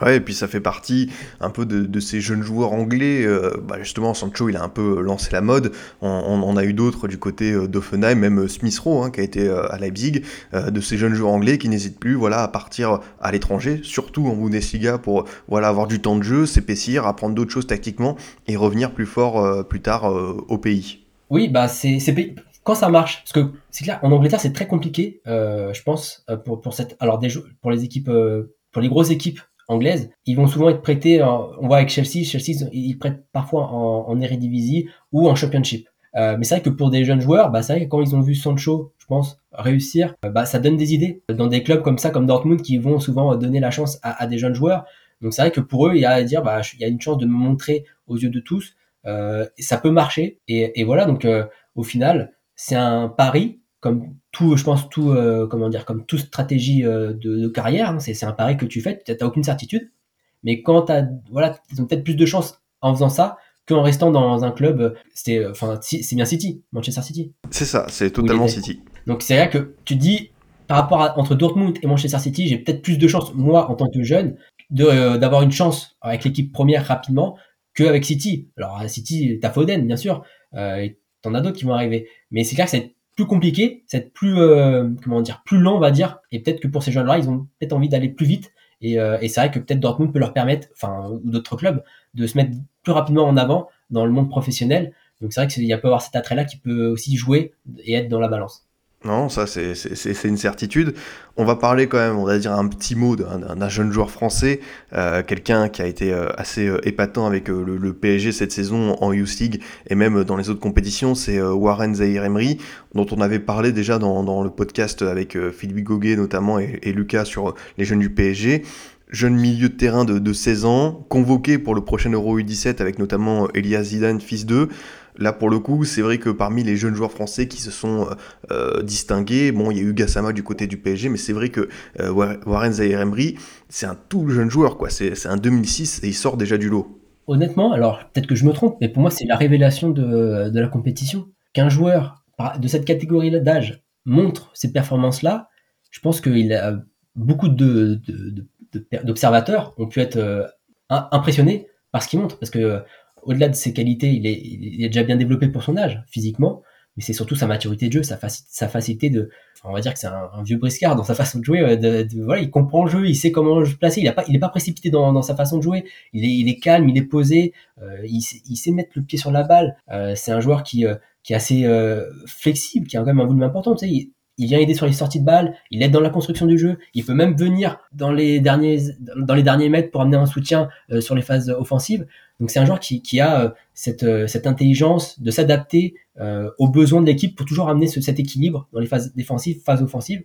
Ouais, et puis ça fait partie un peu de, ces jeunes joueurs anglais. Euh, bah justement, Sancho, il a un peu lancé la mode. On, a eu d'autres du côté euh, d'Offenheim, même euh, Smith Rowe, hein, qui a été à Leipzig, de ces jeunes joueurs anglais qui n'hésitent plus voilà, à partir à l'étranger, surtout en Bundesliga, pour voilà, avoir du temps de jeu, s'épaissir, apprendre d'autres choses tactiquement et revenir plus fort plus tard au pays. Oui, bah c'est quand ça marche, parce que c'est clair, en Angleterre c'est très compliqué, je pense, pour, pour cette, alors des pour les équipes, pour les grosses équipes anglaise, ils vont souvent être prêtés, on voit avec Chelsea, Chelsea ils prêtent parfois en, en Eredivisie ou en Championship. Euh, mais c'est vrai que pour des jeunes joueurs, bah, c'est vrai que quand ils ont vu Sancho, je pense, réussir, euh, bah, ça donne des idées. Dans des clubs comme ça, comme Dortmund, qui vont souvent donner la chance à, des jeunes joueurs. Donc c'est vrai que pour eux, il y a à dire, bah, il y a une chance de me montrer aux yeux de tous. Euh, ça peut marcher. Et, et voilà, donc euh, au final, c'est un pari comme tout, je pense, tout, euh, comment dire, comme toute stratégie euh, de, carrière, hein, c'est un pari que tu fais, tu n'as aucune certitude. Mais quand tu as, voilà, ils ont peut-être plus de chance en faisant ça qu'en restant dans un club. C'est, enfin, c'est bien City, Manchester City. C'est ça, c'est totalement City. Donc c'est vrai que tu dis, par rapport à, entre Dortmund et Manchester City, j'ai peut-être plus de chance, moi, en tant que jeune, euh, d'avoir une chance avec l'équipe première rapidement qu'avec City. Alors à City, t'as Foden, bien sûr, euh, et t'en as d'autres qui vont arriver. Mais c'est clair que c'est plus compliqué, c'est plus euh, comment dire, plus lent on va dire, et peut-être que pour ces jeunes-là, ils ont peut-être envie d'aller plus vite, et, euh, et c'est vrai que peut-être Dortmund peut leur permettre, enfin ou d'autres clubs, de se mettre plus rapidement en avant dans le monde professionnel. Donc c'est vrai qu'il y a peut avoir cet attrait-là qui peut aussi jouer et être dans la balance. Non, ça c'est une certitude. On va parler quand même, on va dire un petit mot d'un jeune joueur français, euh, quelqu'un qui a été euh, assez euh, épatant avec le, PSG cette saison en Youth League et même dans les autres compétitions, c'est Warren Zahir Emery, dont on avait parlé déjà dans, le podcast avec Philippe Goguet notamment et, Lucas sur les jeunes du PSG jeune milieu de terrain de, de, 16 ans, convoqué pour le prochain Euro U17 avec notamment Elias Zidane, fils d'eux. Là, pour le coup, c'est vrai que parmi les jeunes joueurs français qui se sont euh, euh, distingués, bon, il y a eu Gassama du côté du PSG, mais c'est vrai que euh, Warren Zahir c'est un tout jeune joueur, quoi. C'est un 2006 et il sort déjà du lot. Honnêtement, alors peut-être que je me trompe, mais pour moi, c'est la révélation de, la compétition. Qu'un joueur de cette catégorie d'âge montre ces performances-là, je pense qu'il a beaucoup d'observateurs ont pu être impressionnés par ce qu'il montre, parce que au-delà de ses qualités, il est, il est, déjà bien développé pour son âge, physiquement, mais c'est surtout sa maturité de jeu, sa, sa facilité de. on va dire que c'est un, vieux briscard dans sa façon de jouer. De, voilà, il comprend le jeu, il sait comment placer. Il n'est pas, pas précipité dans, dans, sa façon de jouer. Il est, il est calme, il est posé. Euh, il, il, sait mettre le pied sur la balle. Euh, c'est un joueur qui, euh, qui est assez euh, flexible, qui a quand même un volume important. Tu sais, il, vient aider sur les sorties de balles, il aide dans la construction du jeu, il peut même venir dans les derniers, dans les derniers mètres pour amener un soutien euh, sur les phases offensives. Donc c'est un joueur qui, qui a euh, cette, euh, cette intelligence de s'adapter aux besoins de l'équipe pour toujours amener cet équilibre dans les phases défensives, phases offensives.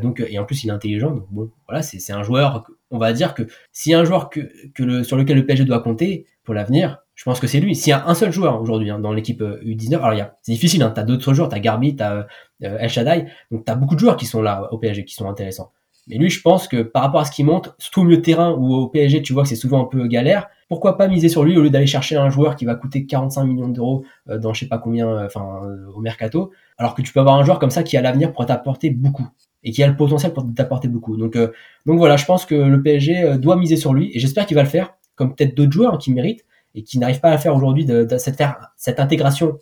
donc et en plus il est intelligent. Donc bon, voilà, c'est un joueur. On va dire que a un joueur que, que le, sur lequel le PSG doit compter pour l'avenir, je pense que c'est lui. S'il y a un seul joueur aujourd'hui hein, dans l'équipe U19, alors il y a, c'est difficile. Hein, t'as d'autres joueurs, t'as Garbi, t'as euh, El Shaddai. Donc tu as beaucoup de joueurs qui sont là au PSG, qui sont intéressants. Mais lui, je pense que par rapport à ce qu'il montre, surtout au milieu terrain ou au PSG, tu vois que c'est souvent un peu galère. Pourquoi pas miser sur lui au lieu d'aller chercher un joueur qui va coûter 45 millions d'euros euh, dans je sais pas combien, euh, enfin au mercato, alors que tu peux avoir un joueur comme ça qui a l'avenir pour t'apporter beaucoup et qui a le potentiel pour t'apporter beaucoup. Donc donc voilà, je pense que le PSG doit miser sur lui et j'espère qu'il va le faire, comme peut-être d'autres joueurs hein, qui méritent et qui n'arrivent pas à faire aujourd'hui cette, intégration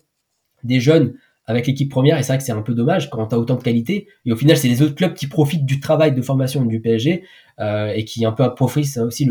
des jeunes avec l'équipe première, et c'est vrai que c'est un peu dommage quand tu as autant de qualité. Et au final, c'est les autres clubs qui profitent du travail de formation du PSG euh, et qui un peu appauvrissent aussi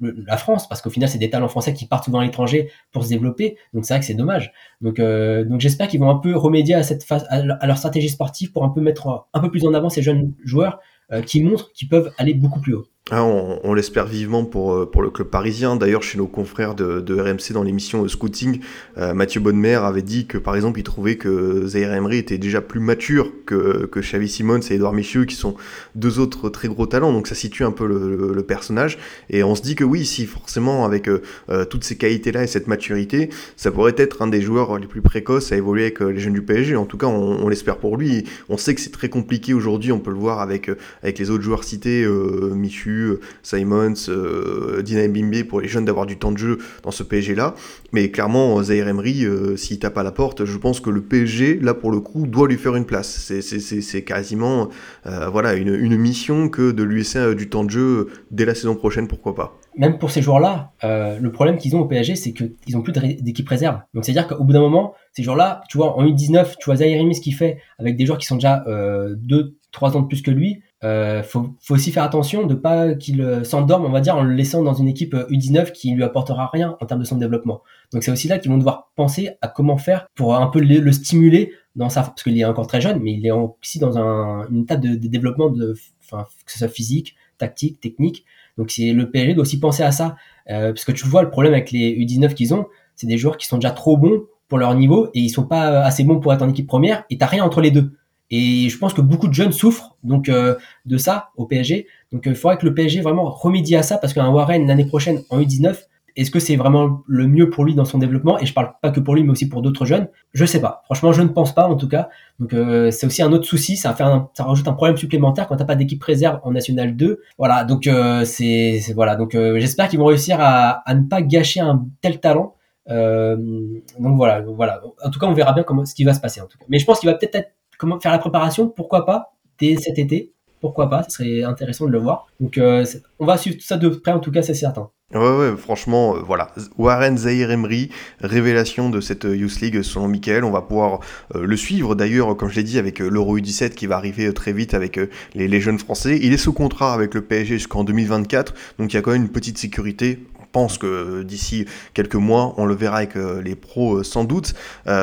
la France, parce qu'au final, c'est des talents français qui partent souvent à l'étranger pour se développer. Donc c'est vrai que c'est dommage. Donc, euh, j'espère qu'ils vont un peu remédier à cette phase, à leur stratégie sportive pour un peu mettre un peu plus en avant ces jeunes joueurs euh, qui montrent qu'ils peuvent aller beaucoup plus haut. Ah, on, l'espère vivement pour, euh, pour le club parisien. D'ailleurs, chez nos confrères de, RMC dans l'émission Scouting, euh, Mathieu Bonnemer avait dit que par exemple, il trouvait que Zaire Emery était déjà plus mature que, que Xavi Simons et Edouard Michieu, qui sont deux autres très gros talents. Donc ça situe un peu le, personnage. Et on se dit que oui, si forcément, avec euh, toutes ces qualités-là et cette maturité, ça pourrait être un des joueurs les plus précoces à évoluer avec les jeunes du PSG. En tout cas, on, on l'espère pour lui. On sait que c'est très compliqué aujourd'hui. On peut le voir avec, avec les autres joueurs cités, Michu, euh, Simons, euh, Dina Bimbe pour les jeunes d'avoir du temps de jeu dans ce PSG là. Mais clairement, Zaire Emery, euh, s'il tape à la porte, je pense que le PSG, là pour le coup, doit lui faire une place. C'est quasiment voilà, une, mission que de lui laisser du temps de jeu dès la saison prochaine, pourquoi pas. Même pour ces joueurs-là, le problème qu'ils ont au PSG, c'est qu'ils ont plus d'équipe réserve. Donc c'est-à-dire qu'au bout d'un moment, ces joueurs-là, tu vois, en U19, tu vois Zaire Emery ce qu'il fait avec des joueurs qui sont déjà 2 3 ans de plus que lui euh, faut, faut, aussi faire attention de pas qu'il euh, s'endorme, on va dire, en le laissant dans une équipe U19 euh, qui lui apportera rien en termes de son développement. Donc c'est aussi là qu'ils vont devoir penser à comment faire pour un peu le, stimuler dans sa, parce qu'il est encore très jeune, mais il est aussi dans un, une étape de, développement de, enfin, que ce soit physique, tactique, technique. Donc c'est le PSG doit aussi penser à ça, euh, parce que tu vois le problème avec les U19 qu'ils ont, c'est des joueurs qui sont déjà trop bons pour leur niveau et ils sont pas assez bons pour être en équipe première et t'as rien entre les deux. Et je pense que beaucoup de jeunes souffrent donc euh, de ça au PSG. Donc euh, il faudrait que le PSG vraiment remédie à ça parce qu'un Warren l'année prochaine en U19, est-ce que c'est vraiment le mieux pour lui dans son développement? Et je parle pas que pour lui, mais aussi pour d'autres jeunes. Je sais pas. Franchement, je ne pense pas en tout cas. Donc euh, c'est aussi un autre souci. Ça, fait ça rajoute un problème supplémentaire quand t'as pas d'équipe réserve en National 2. Voilà. Donc c'est voilà. Donc j'espère qu'ils vont réussir à, à, ne pas gâcher un tel talent. donc voilà, voilà. En tout cas, on verra bien comment ce qui va se passer en tout cas. Mais je pense qu'il va peut-être être comment faire la préparation, pourquoi pas, dès cet été, pourquoi pas, ce serait intéressant de le voir. Donc euh, on va suivre tout ça de près, en tout cas, c'est certain. Ouais, franchement, euh, voilà. Warren Zahir Emery, révélation de cette euh, Youth League selon Michael. On va pouvoir le suivre d'ailleurs, comme je l'ai dit, avec l'Euro U17 qui va arriver très vite avec les, les, jeunes Français. Il est sous contrat avec le PSG jusqu'en 2024, donc il y a quand même une petite sécurité pense que d'ici quelques mois, on le verra avec les pros sans doute.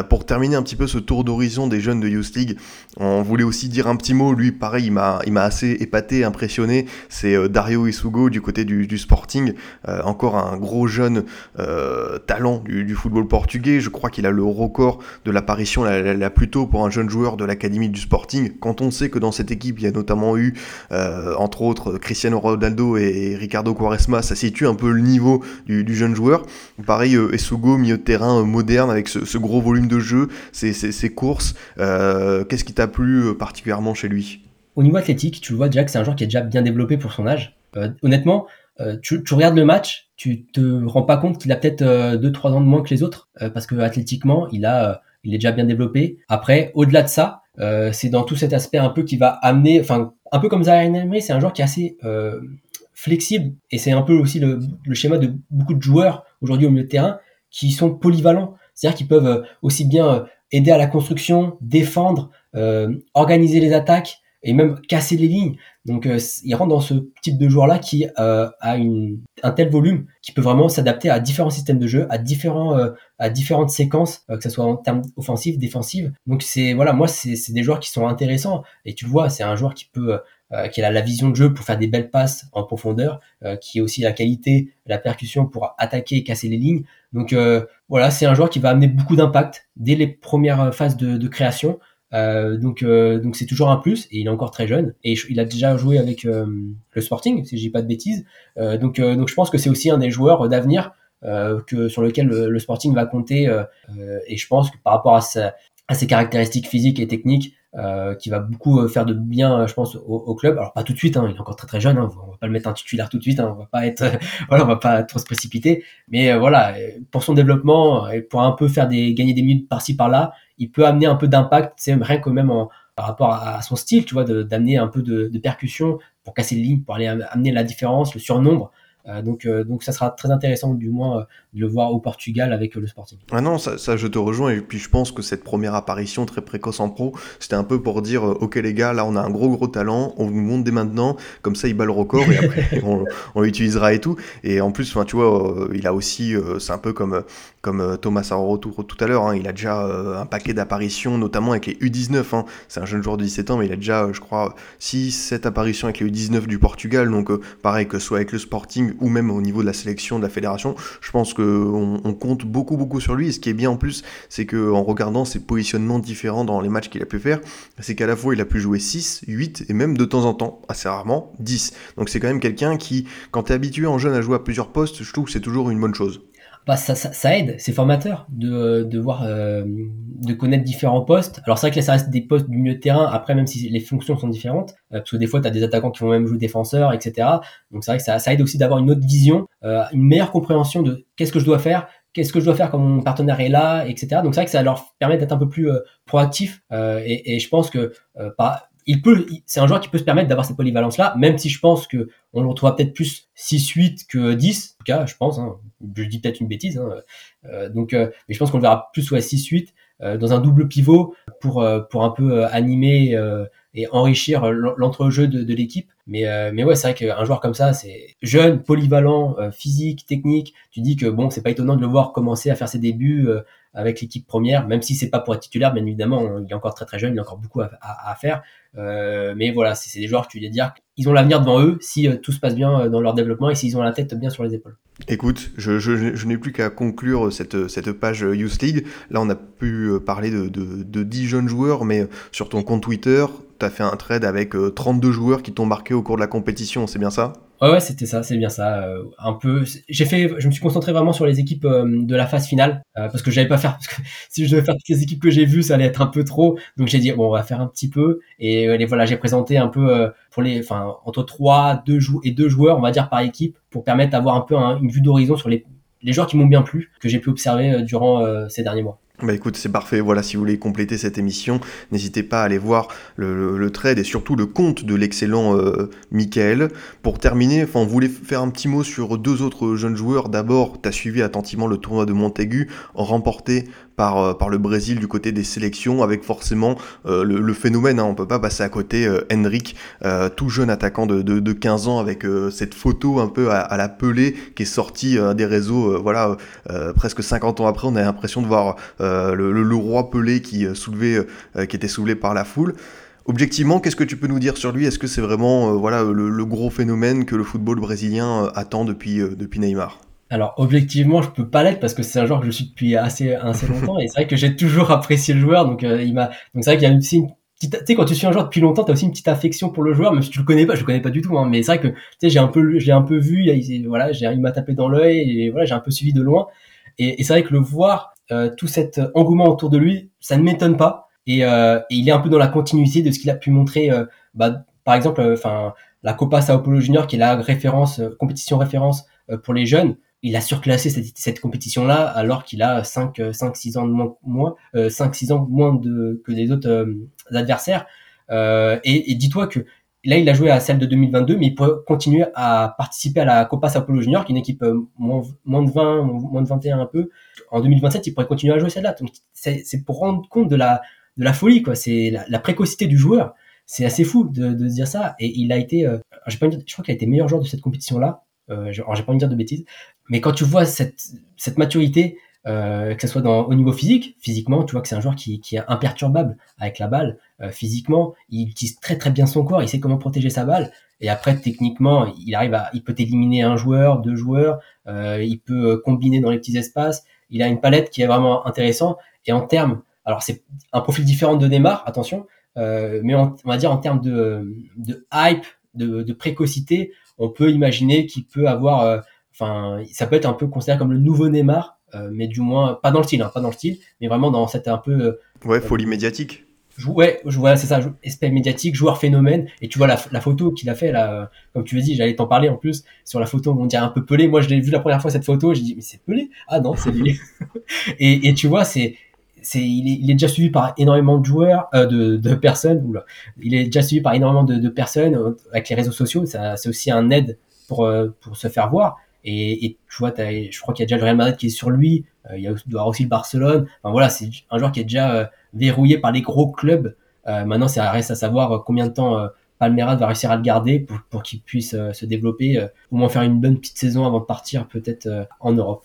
pour terminer un petit peu ce tour d'horizon des jeunes de Youth League, on voulait aussi dire un petit mot. Lui, pareil, il m'a, il assez épaté, impressionné. C'est Dario Isugo du côté du, Sporting, encore un gros jeune talent du, football portugais. Je crois qu'il a le record de l'apparition la, plus tôt pour un jeune joueur de l'académie du Sporting. Quand on sait que dans cette équipe, il y a notamment eu, euh, entre autres, Cristiano Ronaldo et Ricardo Quaresma, ça situe un peu le niveau du, jeune joueur. Pareil, euh, Esugo, milieu de terrain euh, moderne avec ce, gros volume de jeu, ses, ses, ses courses. Euh, Qu'est-ce qui plu euh, particulièrement chez lui? Au niveau athlétique, tu le vois déjà que c'est un joueur qui est déjà bien développé pour son âge. honnêtement, tu, tu, regardes le match, tu te rends pas compte qu'il a peut-être 2-3 ans de moins que les autres, parce que athlétiquement, il a il est déjà bien développé. Après, au-delà de ça, euh, c'est dans tout cet aspect un peu qui va amener, enfin, un peu comme Zaire Emery, c'est un joueur qui est assez euh, flexible et c'est un peu aussi le, le, schéma de beaucoup de joueurs aujourd'hui au milieu de terrain qui sont polyvalents, c'est-à-dire qu'ils peuvent euh, aussi bien euh, aider à la construction, défendre, euh, organiser les attaques et même casser les lignes. Donc euh, il rentre dans ce type de joueur là qui euh, a une, un tel volume qui peut vraiment s'adapter à différents systèmes de jeu, à différents euh, à différentes séquences, que ce soit en termes offensifs, défensifs. Donc c'est voilà, moi c'est des joueurs qui sont intéressants et tu le vois, c'est un joueur qui peut qui a la vision de jeu pour faire des belles passes en profondeur, qui a aussi la qualité, la percussion pour attaquer et casser les lignes. Donc voilà, c'est un joueur qui va amener beaucoup d'impact dès les premières phases de, de création. Euh, donc euh, donc c'est toujours un plus et il est encore très jeune et il a déjà joué avec euh, le Sporting si je dis pas de bêtises donc donc je pense que c'est aussi un des joueurs d'avenir que sur lequel le, le, Sporting va compter et je pense que par rapport à, sa, à ses caractéristiques physiques et techniques euh, qui va beaucoup faire de bien, je pense, au, au, club. Alors pas tout de suite, hein, il est encore très très jeune, hein, on va pas le mettre un titulaire tout de suite, hein, on va pas être, voilà, on va pas trop se précipiter. Mais euh, voilà, pour son développement et pour un peu faire des gagner des minutes par-ci par-là, il peut amener un peu d'impact, c'est rien que même en, par rapport à, son style, tu vois, d'amener un peu de, de, percussion pour casser les lignes, pour aller amener la différence, le surnombre. Euh, donc, euh, donc ça sera très intéressant du moins euh, de le voir au Portugal avec le Sporting. Ah non, ça, ça, je te rejoins et puis je pense que cette première apparition très précoce en pro, c'était un peu pour dire ok les gars, là on a un gros gros talent, on vous monte dès maintenant, comme ça il bat le record et après on, on l'utilisera et tout. Et en plus, tu vois, il a aussi, c'est un peu comme comme Thomas Arro tout, à l'heure, hein, il a déjà un paquet d'apparitions, notamment avec les U19. Hein. C'est un jeune joueur de 17 ans, mais il a déjà, je crois, 6, 7 apparitions avec les U19 du Portugal. Donc pareil que soit avec le Sporting ou même au niveau de la sélection de la fédération, je pense qu'on on compte beaucoup beaucoup sur lui. Et ce qui est bien en plus, c'est qu'en regardant ses positionnements différents dans les matchs qu'il a pu faire, c'est qu'à la fois il a pu jouer 6, 8 et même de temps en temps, assez rarement, 10. Donc c'est quand même quelqu'un qui, quand tu es habitué en jeune à jouer à plusieurs postes, je trouve que c'est toujours une bonne chose. Bah, ça, ça, ça, aide, c'est formateur de, de voir, euh, de connaître différents postes. Alors c'est vrai que là, ça reste des postes du milieu de terrain. Après, même si les fonctions sont différentes, euh, parce que des fois, tu as des attaquants qui vont même jouer défenseur, etc. Donc c'est vrai que ça, ça aide aussi d'avoir une autre vision, euh, une meilleure compréhension de qu'est-ce que je dois faire, qu'est-ce que je dois faire quand mon partenaire est là, etc. Donc c'est vrai que ça leur permet d'être un peu plus euh, proactif. Euh, et, et, je pense que pas il peut, c'est un joueur qui peut se permettre d'avoir cette polyvalence là, même si je pense que on le retrouvera peut-être plus 6-8 que 10, en tout cas, je pense. Hein, je dis peut-être une bêtise. Hein, euh, donc, euh, mais je pense qu'on le verra plus ouais 6-8 euh, dans un double pivot pour pour un peu animer et enrichir l'entrejeu de, de l'équipe. Mais mais ouais, c'est vrai qu'un joueur comme ça, c'est jeune, polyvalent, physique, technique. Tu dis que bon, c'est pas étonnant de le voir commencer à faire ses débuts avec l'équipe première, même si c'est pas pour être titulaire, bien évidemment, il est encore très très jeune, il a encore beaucoup à, faire. Euh, mais voilà, c'est des joueurs, tu veux dire, ils ont l'avenir devant eux si euh, tout se passe bien euh, dans leur développement et s'ils ont la tête bien sur les épaules. Écoute, je, je, n'ai plus qu'à conclure cette, page Youth League. Là, on a pu parler de, de, de 10 jeunes joueurs, mais sur ton compte Twitter, tu as fait un trade avec 32 joueurs qui t'ont marqué au cours de la compétition, c'est bien ça? Ouais, ouais, c'était ça, c'est bien ça. Euh, un peu, j'ai fait, je me suis concentré vraiment sur les équipes euh, de la phase finale euh, parce que j'avais pas faire. Si je devais faire toutes les équipes que j'ai vues, ça allait être un peu trop. Donc j'ai dit bon, on va faire un petit peu. Et les, voilà, j'ai présenté un peu pour les, enfin entre trois, deux jou et deux joueurs, on va dire par équipe, pour permettre d'avoir un peu un, une vue d'horizon sur les les joueurs qui m'ont bien plu, que j'ai pu observer durant ces derniers mois. Bah écoute, c'est parfait. Voilà, si vous voulez compléter cette émission, n'hésitez pas à aller voir le, trade et surtout le compte de l'excellent euh, Michael. Pour terminer, enfin, on voulait faire un petit mot sur deux autres jeunes joueurs? D'abord, tu as suivi attentivement le tournoi de Montaigu, remporté par, par le Brésil du côté des sélections, avec forcément le, phénomène, hein, on peut pas passer à côté, Henrik, tout jeune attaquant de, de, 15 ans, avec cette photo un peu à, la pelée qui est sortie des réseaux, voilà, presque 50 ans après, on a l'impression de voir le, le, roi pelé qui soulevait, qui était soulevé par la foule. Objectivement, qu'est-ce que tu peux nous dire sur lui? Est-ce que c'est vraiment voilà le, gros phénomène que le football brésilien attend depuis, depuis Neymar? Alors objectivement, je peux pas l'être parce que c'est un joueur que je suis depuis assez assez longtemps et c'est vrai que j'ai toujours apprécié le joueur. Donc il m'a donc c'est vrai qu'il y a aussi une tu sais, quand tu suis un joueur depuis longtemps, tu as aussi une petite affection pour le joueur, même si tu le connais pas, je le connais pas du tout, hein, mais c'est vrai que, tu sais, j'ai un peu, j'ai un peu vu, il, voilà, j'ai, il m'a tapé dans l'œil, et voilà, j'ai un peu suivi de loin. Et, et c'est vrai que le voir, euh, tout cet engouement autour de lui, ça ne m'étonne pas. Et, euh, et, il est un peu dans la continuité de ce qu'il a pu montrer, euh, bah, par exemple, euh, enfin, la Copa Sao Paulo Junior, qui est la référence, compétition référence pour les jeunes, il a surclassé cette, cette compétition-là alors qu'il a 5, 5, 6 ans de moins, moins 5, 6 ans moins de, que les autres adversaires. Euh, et, et dis-toi que là, il a joué à celle de 2022, mais il pourrait continuer à participer à la Copa Sao Paulo Junior, qui est une équipe euh, moins, moins de 20, moins de 21 un peu. En 2027, il pourrait continuer à jouer celle-là. Donc, c'est pour rendre compte de la, de la folie, quoi. C'est la, la, précocité du joueur. C'est assez fou de, de dire ça. Et il a été, euh, je crois qu'il a été meilleur joueur de cette compétition-là. Euh, j'ai pas envie de dire de bêtises. Mais quand tu vois cette, cette maturité, euh, que ce soit dans, au niveau physique, physiquement, tu vois que c'est un joueur qui, qui, est imperturbable avec la balle. Euh, physiquement, il utilise très très bien son corps, il sait comment protéger sa balle. Et après, techniquement, il arrive à, il peut éliminer un joueur, deux joueurs, euh, il peut euh, combiner dans les petits espaces. Il a une palette qui est vraiment intéressante. Et en termes, alors c'est un profil différent de Neymar, attention, euh, mais on, va dire en termes de, de hype, de, de précocité, on peut imaginer qu'il peut avoir, enfin, ça peut être un peu considéré comme le nouveau Neymar euh, mais du moins pas dans le style, hein, pas dans le style, mais vraiment dans cette un peu euh, ouais folie médiatique. Ouais, voilà, c'est ça, espèce médiatique, joueur phénomène. Et tu vois la, la photo qu'il a fait là, comme tu veux dit, j'allais t'en parler en plus sur la photo. On dirait un peu pelé. Moi, je l'ai vu la première fois cette photo, j'ai dit mais c'est pelé? Ah non, c'est lui. et, et tu vois, c'est c'est il est, il est déjà suivi par énormément de joueurs, euh, de, de personnes. Oula. Il est déjà suivi par énormément de, de personnes avec les réseaux sociaux. C'est aussi un aide pour pour se faire voir. Et, et tu vois, je crois qu'il y a déjà le Real Madrid qui est sur lui. Euh, il y a, doit avoir aussi le Barcelone. Enfin voilà, c'est un joueur qui est déjà euh, verrouillé par les gros clubs. Euh, maintenant, ça reste à savoir combien de temps Palmeiras va réussir à le garder pour, pour qu'il puisse se développer, au moins faire une bonne petite saison avant de partir peut-être en Europe.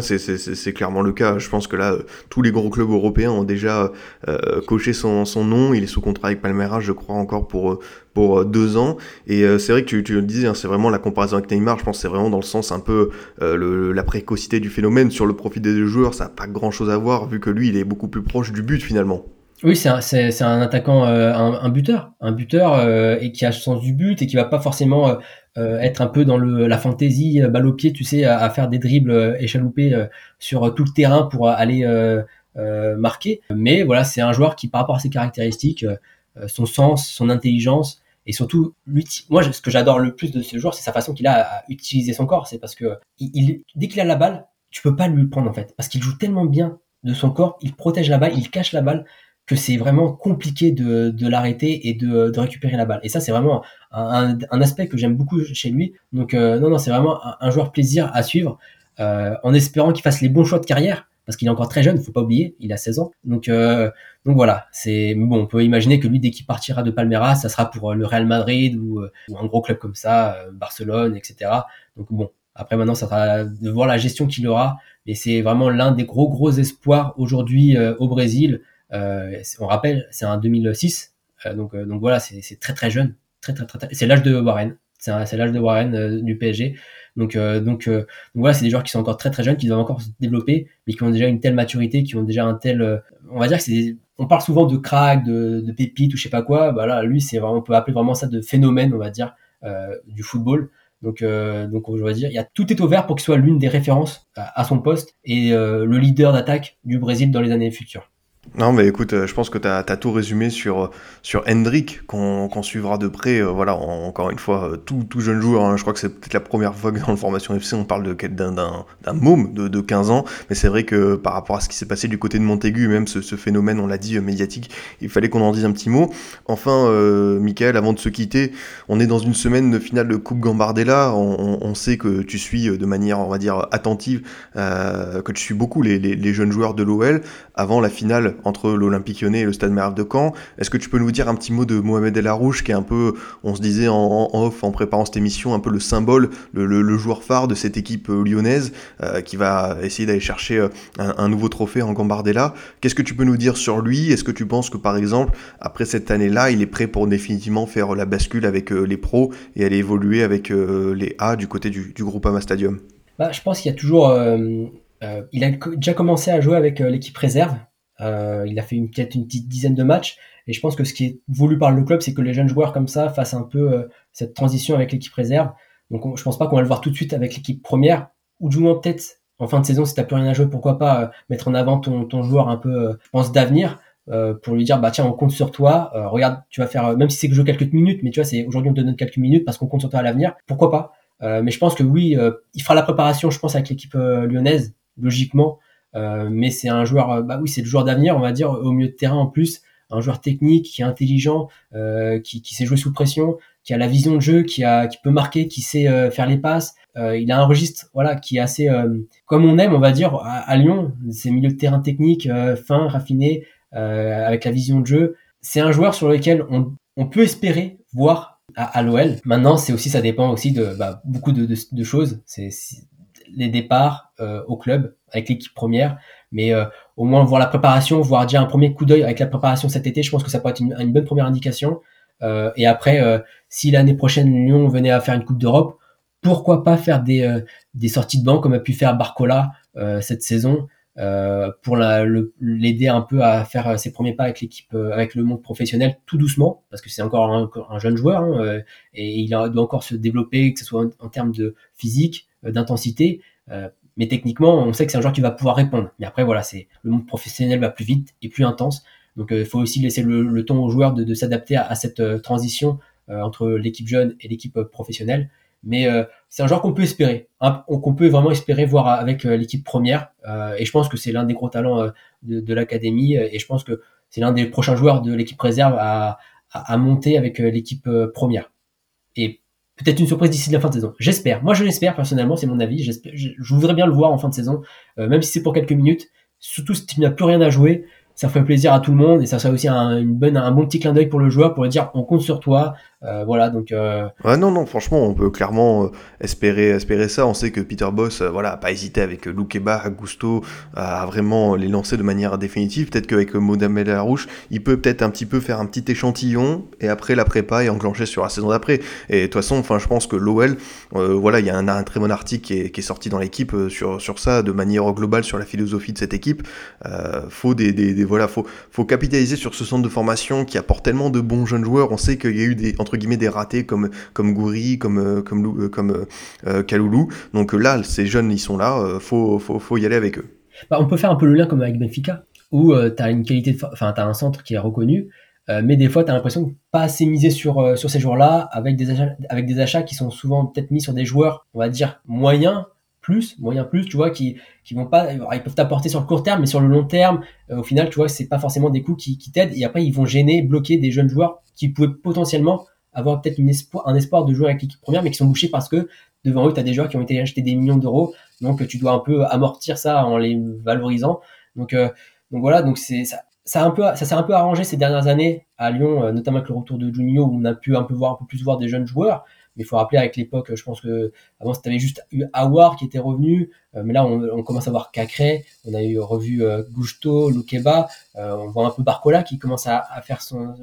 C'est clairement le cas. Je pense que là, tous les gros clubs européens ont déjà euh, coché son, nom. Il est sous contrat avec Palmeiras, je crois, encore pour, pour deux ans. Et euh, c'est vrai que tu, le disais, hein, c'est vraiment la comparaison avec Neymar. Je pense que c'est vraiment dans le sens un peu euh, la précocité du phénomène. Sur le profit des deux joueurs, ça n'a pas grand-chose à voir, vu que lui, il est beaucoup plus proche du but finalement. Oui, c'est un, un attaquant, euh, un, un, buteur, un buteur euh, et qui a le sens du but et qui va pas forcément euh, être un peu dans le, la fantaisie, balle au pied, tu sais, à, faire des dribbles échaloupés sur tout le terrain pour aller marquer. Mais voilà, c'est un joueur qui, par rapport à ses caractéristiques, son sens, son intelligence et surtout, moi, ce que j'adore le plus de ce joueur, c'est sa façon qu'il a à utiliser son corps. C'est parce que il, dès qu'il a la balle, tu peux pas lui prendre en fait, parce qu'il joue tellement bien de son corps, il protège la balle, il cache la balle que c'est vraiment compliqué de, de l'arrêter et de, de, récupérer la balle. Et ça, c'est vraiment un, un, aspect que j'aime beaucoup chez lui. Donc, euh, non, non, c'est vraiment un, joueur plaisir à suivre, euh, en espérant qu'il fasse les bons choix de carrière, parce qu'il est encore très jeune, faut pas oublier, il a 16 ans. Donc, euh, donc voilà, c'est bon, on peut imaginer que lui, dès qu'il partira de Palmeiras, ça sera pour le Real Madrid ou, ou un gros club comme ça, Barcelone, etc. Donc bon, après maintenant, ça sera de voir la gestion qu'il aura, mais c'est vraiment l'un des gros gros espoirs aujourd'hui au Brésil. Euh, on rappelle, c'est un 2006, euh, donc, euh, donc voilà, c'est très très jeune, c'est l'âge de Warren, c'est l'âge de Warren du PSG. Donc, donc, voilà, c'est des joueurs qui sont encore très très jeunes, qui doivent encore se développer, mais qui ont déjà une telle maturité, qui ont déjà un tel, on va dire on parle souvent de crack, de, de pépite ou je sais pas quoi. Bah lui, on peut appeler vraiment ça de phénomène, on va dire, du football. Donc, donc on dire, tout est ouvert pour qu'il soit l'une des références à, son poste et le leader d'attaque du Brésil dans les années futures. Non, mais écoute, euh, je pense que tu as, tout résumé sur, sur Hendrik, qu'on suivra de près. Euh, voilà, encore une fois, euh, tout, tout jeune joueur. Hein. je crois que c'est peut-être la première fois que dans le formation FC, on parle d'un môme de, de 15 ans. Mais c'est vrai que par rapport à ce qui s'est passé du côté de Montaigu, même ce, phénomène, on l'a dit, médiatique, il fallait qu'on en dise un petit mot. Enfin, euh, Michael, avant de se quitter, on est dans une semaine de finale de Coupe Gambardella. On, sait que tu suis de manière, on va dire, attentive, euh, que tu suis beaucoup les, les jeunes joueurs de l'OL avant la finale entre l'Olympique lyonnais et le Stade Merave de Caen. Est-ce que tu peux nous dire un petit mot de Mohamed El Arouche, qui est un peu, on se disait en, off en préparant cette émission, un peu le symbole, le, joueur phare de cette équipe euh, lyonnaise, euh, qui va essayer d'aller chercher euh, un, nouveau trophée en Gambardella. Qu'est-ce que tu peux nous dire sur lui? Est-ce que tu penses que par exemple, après cette année-là, il est prêt pour définitivement faire la bascule avec les pros et aller évoluer avec les A du côté du, du groupe Ama Stadium? Bah, Je pense qu'il y a toujours... il a déjà commencé à jouer avec l'équipe réserve euh, il a fait peut-être une petite dizaine de matchs. Et je pense que ce qui est voulu par le club, c'est que les jeunes joueurs comme ça fassent un peu euh, cette transition avec l'équipe réserve. Donc je pense pas qu'on va le voir tout de suite avec l'équipe première, ou du moins peut-être en fin de saison, si t'as plus rien à jouer, pourquoi pas euh, mettre en avant ton, ton joueur un peu, je pense, d'avenir, pour lui dire, bah tiens, on compte sur toi, regarde, tu vas faire, même si c'est que je joue quelques minutes, mais tu vois, c'est aujourd'hui on te donne quelques minutes parce qu'on compte sur toi à l'avenir, pourquoi pas? Mais je pense que oui, il fera la préparation, je pense, avec l'équipe lyonnaise, logiquement, euh, mais c'est un joueur, euh, bah oui, c'est le joueur d'avenir, on va dire, au milieu de terrain en plus, un joueur technique, qui est intelligent, euh, qui, qui sait jouer sous pression, qui a la vision de jeu, qui a, qui peut marquer, qui sait faire les passes. il a un registre, voilà, qui est assez, comme on aime, on va dire, à, Lyon, c'est milieu de terrain technique, fin, raffiné, avec la vision de jeu. C'est un joueur sur lequel on, on peut espérer voir à, à l'OL. Maintenant, c'est aussi, ça dépend aussi de bah, beaucoup de, de, de choses. C'est les départs au club, avec l'équipe première. Mais euh, au moins voir la préparation, voir déjà un premier coup d'œil avec la préparation cet été, je pense que ça peut être une, bonne première indication. Euh, et après, euh, si l'année prochaine Lyon venait à faire une Coupe d'Europe, pourquoi pas faire des, des sorties de banc comme a pu faire Barcola cette saison pour l'aider un peu à faire ses premiers pas avec l'équipe, avec le monde professionnel tout doucement, parce que c'est encore un, jeune joueur hein, et il doit encore se développer, que ce soit en termes de physique, d'intensité. Mais techniquement, on sait que c'est un joueur qui va pouvoir répondre. Mais après, voilà, c'est le monde professionnel va plus vite et plus intense. Donc, euh, il faut aussi laisser le, temps aux joueurs de, s'adapter à, cette euh, transition euh, entre l'équipe jeune et l'équipe professionnelle. Mais c'est un joueur qu'on peut espérer, hein, qu'on peut vraiment espérer voir avec l'équipe première. et je pense que c'est l'un des gros talents de, de l'académie. Et je pense que c'est l'un des prochains joueurs de l'équipe réserve à, à, à monter avec l'équipe première. Et peut-être une surprise d'ici la fin de saison. J'espère. Moi, je l'espère personnellement, c'est mon avis. Je, voudrais bien le voir en fin de saison, euh, même si c'est pour quelques minutes. Surtout si tu n'as plus rien à jouer, ça ferait plaisir à tout le monde et ça serait aussi un, une bonne, un bon petit clin d'œil pour le joueur pour lui dire on compte sur toi. Euh, voilà donc. Euh... Non non franchement on peut clairement euh, espérer espérer ça. On sait que Peter Boss euh, voilà a pas hésité avec Loukeba, Gusto à vraiment les lancer de manière définitive. Peut-être qu'avec Mohamed Larouche il peut peut-être un petit peu faire un petit échantillon et après la prépa et enclencher sur la saison d'après. Et de toute façon enfin je pense que l'OL voilà il y a un, un, très bon article qui est, sorti dans l'équipe sur sur ça de manière globale sur la philosophie de cette équipe. faut des, des voilà, faut, faut capitaliser sur ce centre de formation qui apporte tellement de bons jeunes joueurs. On sait qu'il y a eu des guillemets des ratés comme comme Goury, comme euh, comme euh, comme euh, Kaloulou. Donc là, ces jeunes, ils sont là. faut, faut, faut y aller avec eux. Bah, on peut faire un peu le lien comme avec Benfica, où tu as une qualité, enfin tu un centre qui est reconnu, mais des fois tu as l'impression de pas assez miser sur sur ces joueurs-là, avec des achats, avec des achats qui sont souvent peut-être mis sur des joueurs, on va dire moyens plus, moyen plus, tu vois, qui, qui vont pas, ils peuvent t'apporter sur le court terme, mais sur le long terme, euh, au final, tu vois, c'est pas forcément des coups qui, qui t'aident, et après, ils vont gêner, bloquer des jeunes joueurs qui pouvaient potentiellement avoir peut-être espoir, un espoir de jouer avec l'équipe première, mais qui sont bouchés parce que devant eux, tu as des joueurs qui ont été achetés des millions d'euros, donc tu dois un peu amortir ça en les valorisant. Donc, euh, donc voilà, donc c'est ça, ça a un peu, ça s'est un peu arrangé ces dernières années à Lyon, euh, notamment avec le retour de Juninho, où on a pu un peu voir un peu plus voir des jeunes joueurs. Mais il faut rappeler avec l'époque, je pense que avant c'était juste eu Awar qui était revenu, euh, mais là on, commence à voir Cacré, on a eu revu euh, Gusto, Lukeba, euh, on voit un peu Barcola qui commence à, faire son,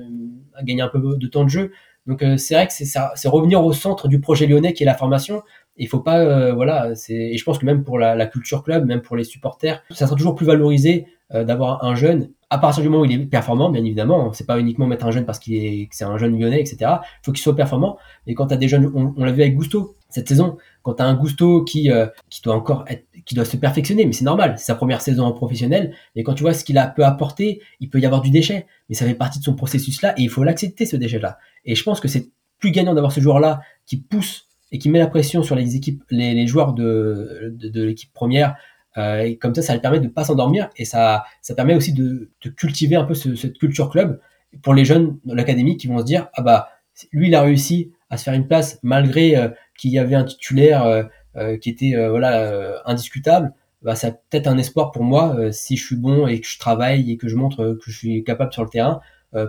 à gagner un peu de temps de jeu. Donc c'est vrai que c'est revenir au centre du projet lyonnais qui est la formation. Il faut pas, voilà, c'est et je pense que même pour la, la, culture club, même pour les supporters, ça sera toujours plus valorisé d'avoir un jeune à partir du moment où il est performant, bien évidemment, c'est pas uniquement mettre un jeune parce qu'il est, c'est un jeune lyonnais, etc. Il faut qu'il soit performant. Et quand tu as des jeunes, on, l'a vu avec Gusto cette saison, quand tu as un Gusto qui, euh, qui doit encore être, qui doit se perfectionner, mais c'est normal, c'est sa première saison en professionnel. Et quand tu vois ce qu'il a peut apporter, il peut y avoir du déchet, mais ça fait partie de son processus là et il faut l'accepter ce déchet là. Et je pense que c'est plus gagnant d'avoir ce joueur là qui pousse et qui met la pression sur les équipes, les, joueurs de, de, l'équipe première et comme ça, ça lui permet de pas s'endormir et ça, ça permet aussi de, de cultiver un peu ce, cette culture club pour les jeunes de l'académie qui vont se dire ah bah lui il a réussi à se faire une place malgré euh, qu'il y avait un titulaire euh, euh qui était voilà indiscutable. Bah, ça peut-être un espoir pour moi si je suis bon et que je travaille et que je montre que je suis capable sur le terrain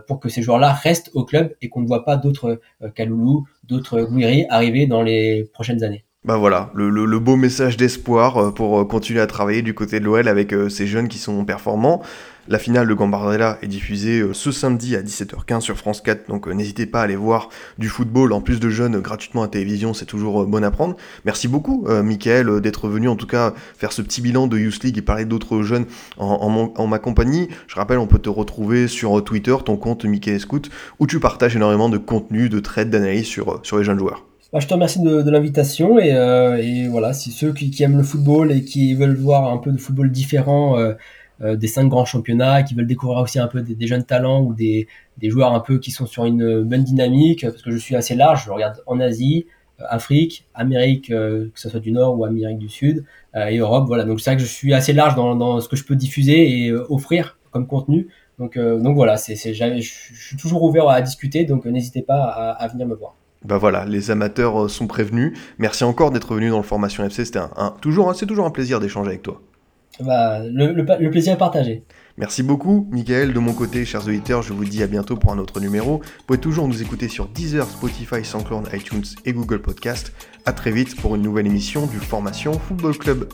pour que ces joueurs-là restent au club et qu'on ne voit pas d'autres Kaloulou, d'autres Gouiri arriver dans les prochaines années. Bah voilà, le, le, beau message d'espoir euh, pour euh, continuer à travailler du côté de l'OL avec euh, ces jeunes qui sont performants. La finale de Gambardella est diffusée ce samedi à 17h15 sur France 4, donc n'hésitez pas à aller voir du football en plus de jeunes gratuitement à télévision, c'est toujours bon à prendre. Merci beaucoup, euh, Michael, d'être venu en tout cas faire ce petit bilan de Youth League et parler d'autres jeunes en, en, ma compagnie. Je rappelle, on peut te retrouver sur Twitter, ton compte Michael Scout, où tu partages énormément de contenu, de trades, d'analyse sur, sur les jeunes joueurs. Bah, je te remercie de, de l'invitation et, euh, et, voilà, si ceux qui, qui, aiment le football et qui veulent voir un peu de football différent euh, euh, des cinq grands championnats, qui veulent découvrir aussi un peu des, jeunes talents ou des, des, joueurs un peu qui sont sur une bonne dynamique, parce que je suis assez large, je regarde en Asie, Afrique, Amérique, que ce soit du Nord ou Amérique du Sud, et Europe. Voilà, donc c'est vrai que je suis assez large dans, dans ce que je peux diffuser et offrir comme contenu. Donc, donc voilà, c'est, je suis toujours ouvert à discuter, donc n'hésitez pas à, à venir me voir. Bah voilà, les amateurs euh, sont prévenus. Merci encore d'être venu dans le Formation FC. C'était un, toujours, c'est toujours un plaisir d'échanger avec toi. Bah, le, plaisir est partagé. Merci beaucoup, Michael. De mon côté, chers auditeurs, je vous dis à bientôt pour un autre numéro. Vous pouvez toujours nous écouter sur Deezer, Spotify, SoundCloud, iTunes et Google Podcast. À très vite pour une nouvelle émission du Formation Football Club.